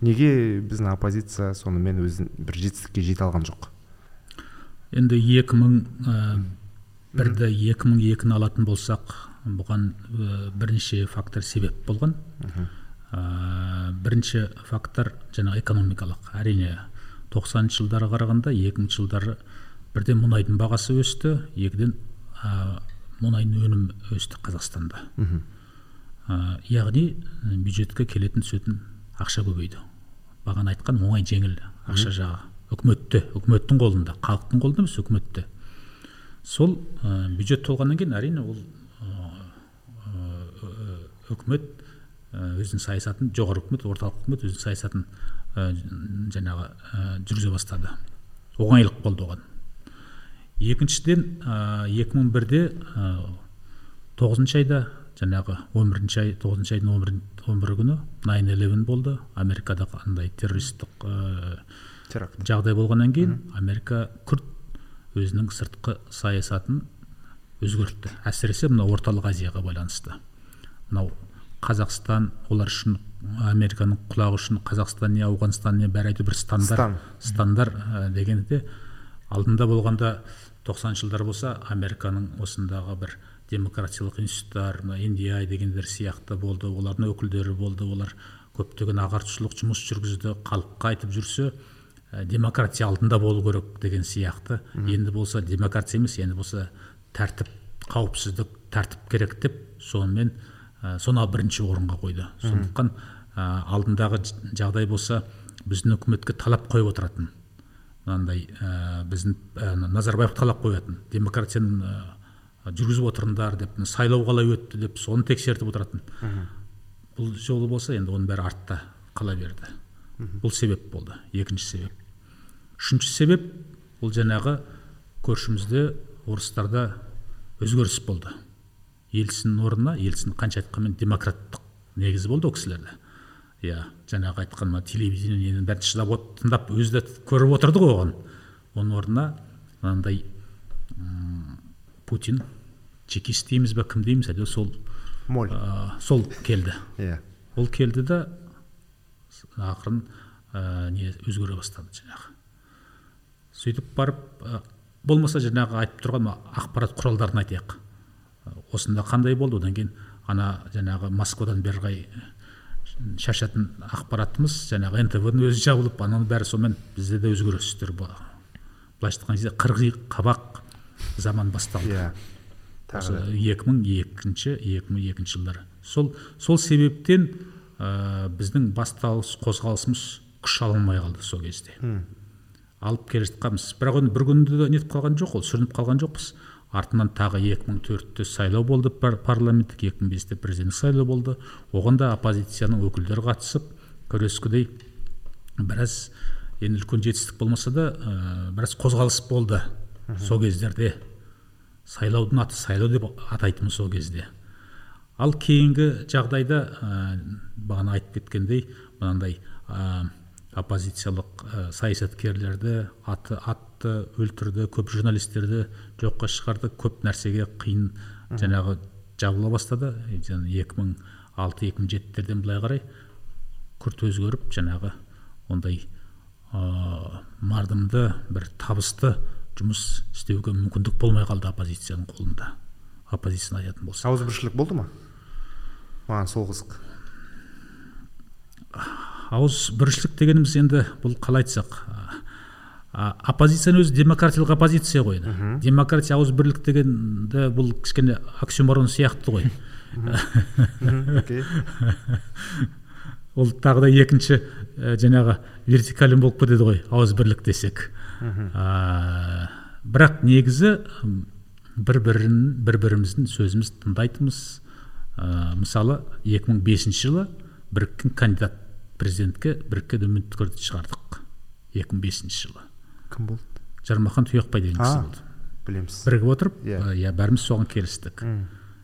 неге біздің оппозиция сонымен өзін бір жетістікке жете алған жоқ енді екі мың бірді екі мың екіні алатын болсақ бұған бірнеше фактор себеп болған. Бірінші фактор жаңағы экономикалық. Әрине тоқсаныншы жылдарға қарағанда екінші жылдары бірден мұнайдың бағасы өсті екіден ә, мұнайдың өнімі өсті қазақстанда. Ә, яғни бюджетке келетін түсетін ақша көбейді. Бағана айтқан оңай жеңіл ақша жағы. Үкіметте үкіметтің қолында халықтың қолында емес үкіметте. Сол ә, бюджет толғаннан кейін әрине ол үкімет өзінің саясатын жоғары үкімет орталық үкімет өзінің саясатын ә, жаңағы ә, жүргізе бастады. Оңайлық болды оған. Екіншіден екі мың бірде тоғызыншы айда жаңағы он бірінші ай тоғызыншы айдың он бірі күні найн элевен болды. Америкада андай террористік ә, жағдай болғаннан кейін америка күрт өзінің сыртқы саясатын өзгертті. Әсіресе мына орталық азияға байланысты. Мынау қазақстан олар үшін американың құлағы үшін қазақстан не ауғанстан не бәрі әйтеуір бір стандар стандар ә, дегенде алдында болғанда тоқсаныншы жылдар болса американың осындағы бір демократиялық институттар мына индия дегендер сияқты болды олардың өкілдері болды олар көптеген ағартушылық жұмыс жүргізді халыққа айтып жүрсе ә, демократия алдында болу керек деген сияқты. Енді болса демократия емес енді болса тәртіп қауіпсіздік тәртіп керек деп сонымен ә, соны бірінші орынға қойды. Сондықтан ә, алдындағы жағдай болса біздің үкіметке талап қойып отыратын. Мынандай ә, біздің ә, назарбаев талап қоятын демократияны ә, жүргізіп отырыңдар деп сайлау қалай өтті деп соны тексертіп отыратын. Бұл жолы болса енді оның бәрі артта қала берді. Бұл себеп болды екінші себеп. Үшінші себеп бұл жаңағы көршімізде орыстарда өзгеріс болды. Ельцин орнына ельцин қанша айтқанмен демократтық негізі болды ол кісілерде. Иә. Жаңағы айтқан мына телевидениенің бәрін шыдап тыңдап өзі де көріп отырды ғой оған. Оның орнына мынандай путин чекист дейміз ба кім дейміз әйтеуір сол моль. сол келді. Иә. Ол келді да ақырын ә, не өзгере бастады жаңағы. Сөйтіп барып ә, болмаса жаңағы айтып тұрған ақпарат құралдарын айтайық. Осында қандай болды? Одан кейін ана жаңағы москвадан бері қарай шашатын ақпаратымыз жаңағы нтвның өзі жабылып ананың бәрі сонымен бізде де өзгерістер былайша айтқан кезде қырғи қабақ заман басталды. Иә екі мың екінші екі мың екінші жылдары сол сол себептен ә, біздің басталыс қозғалысымыз күш ала алмай қалды сол кезде. Алып келе жатқанбыз. Бірақ оны бір күнде нетіп қалған жоқ ол сүрініп қалған жоқпыз. Артынан тағы 2004-те сайлау болды пар парламенттік 2005-те президенттік сайлау болды. Оған да оппозицияның өкілдері қатысып күрескідей біраз енді үлкен жетістік болмаса да ә, біраз қозғалыс болды сол кездерде. Сайлаудың аты сайлау деп атайтынбыз сол кезде. Ал кейінгі жағдайда ә, бағана айтып кеткендей мынандай ә, оппозициялық ә, саясаткерлерді аты атты өлтірді көп журналистерді жоққа шығарды көп нәрсеге қиын жаңағы жабыла бастады. Екі мың алты екі мың жетілерден былай қарай күрт өзгеріп жаңағы ондай ә, мардымды бір табысты жұмыс істеуге мүмкіндік болмай қалды оппозицияның қолында. Оппозицияны айтатын болсақ. Ауызбіршілік болды ма? Маған сол қызық. Ауызбіршілік дегеніміз енді бұл қалай айтсақ оппозицияның өзі демократиялық оппозиция ғой демократия ауызбірлік дегенді бұл кішкене оксюморон сияқты ғой. Ол тағы да екінші жаңағы вертикален болып кетеді ғой ауызбірлік десек. Ә, бірақ негізі бір бірін бір біріміздің сөзімізді тыңдайтынбыз ә, мысалы 2005 жылы біріккен кандидат президентке біріккен үміткерді шығардық. 2005 жылы. Кім болды? Жармахан тұяқбай деген кісі болды. білеміз. Бірігіп отырып иә. yeah. yeah, бәріміз соған келістік.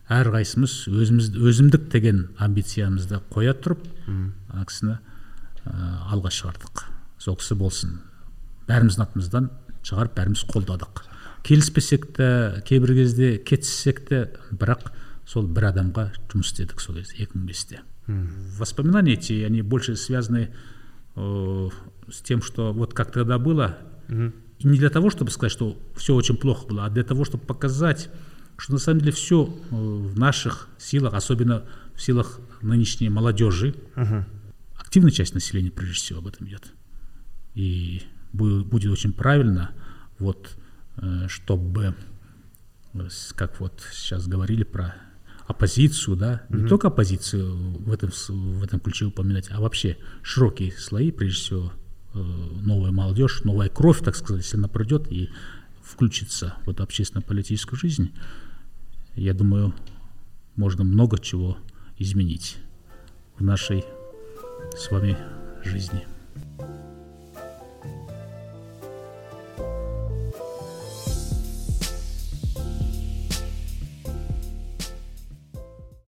Әрқайсымыз өзіміз өзімдік деген амбициямызды қоя тұрып ана кісіні ә, алға шығардық. Сол кісі болсын. Бәріміздің атымыздан шығарып бәріміз қолдадық. Келіспесек те кейбір кезде кетіссек те бірақ сол бір адамға жұмыс істедік сол кезде екі мың бесте. Воспоминания эти они больше связаны э, с тем что вот как тогда было. И не для того чтобы сказать что все очень плохо было а для того чтобы показать что на самом деле все э, в наших силах особенно в силах нынешней молодежи активная часть населения прежде всего об этом идет и будет очень правильно, вот, э, чтобы, э, как вот сейчас говорили про оппозицию, да, mm-hmm. не только оппозицию в этом, в этом ключе упоминать, а вообще широкие слои, прежде всего, э, новая молодежь, новая кровь, так сказать, если она придет и включится в эту общественно-политическую жизнь, я думаю, можно много чего изменить в нашей с вами жизни.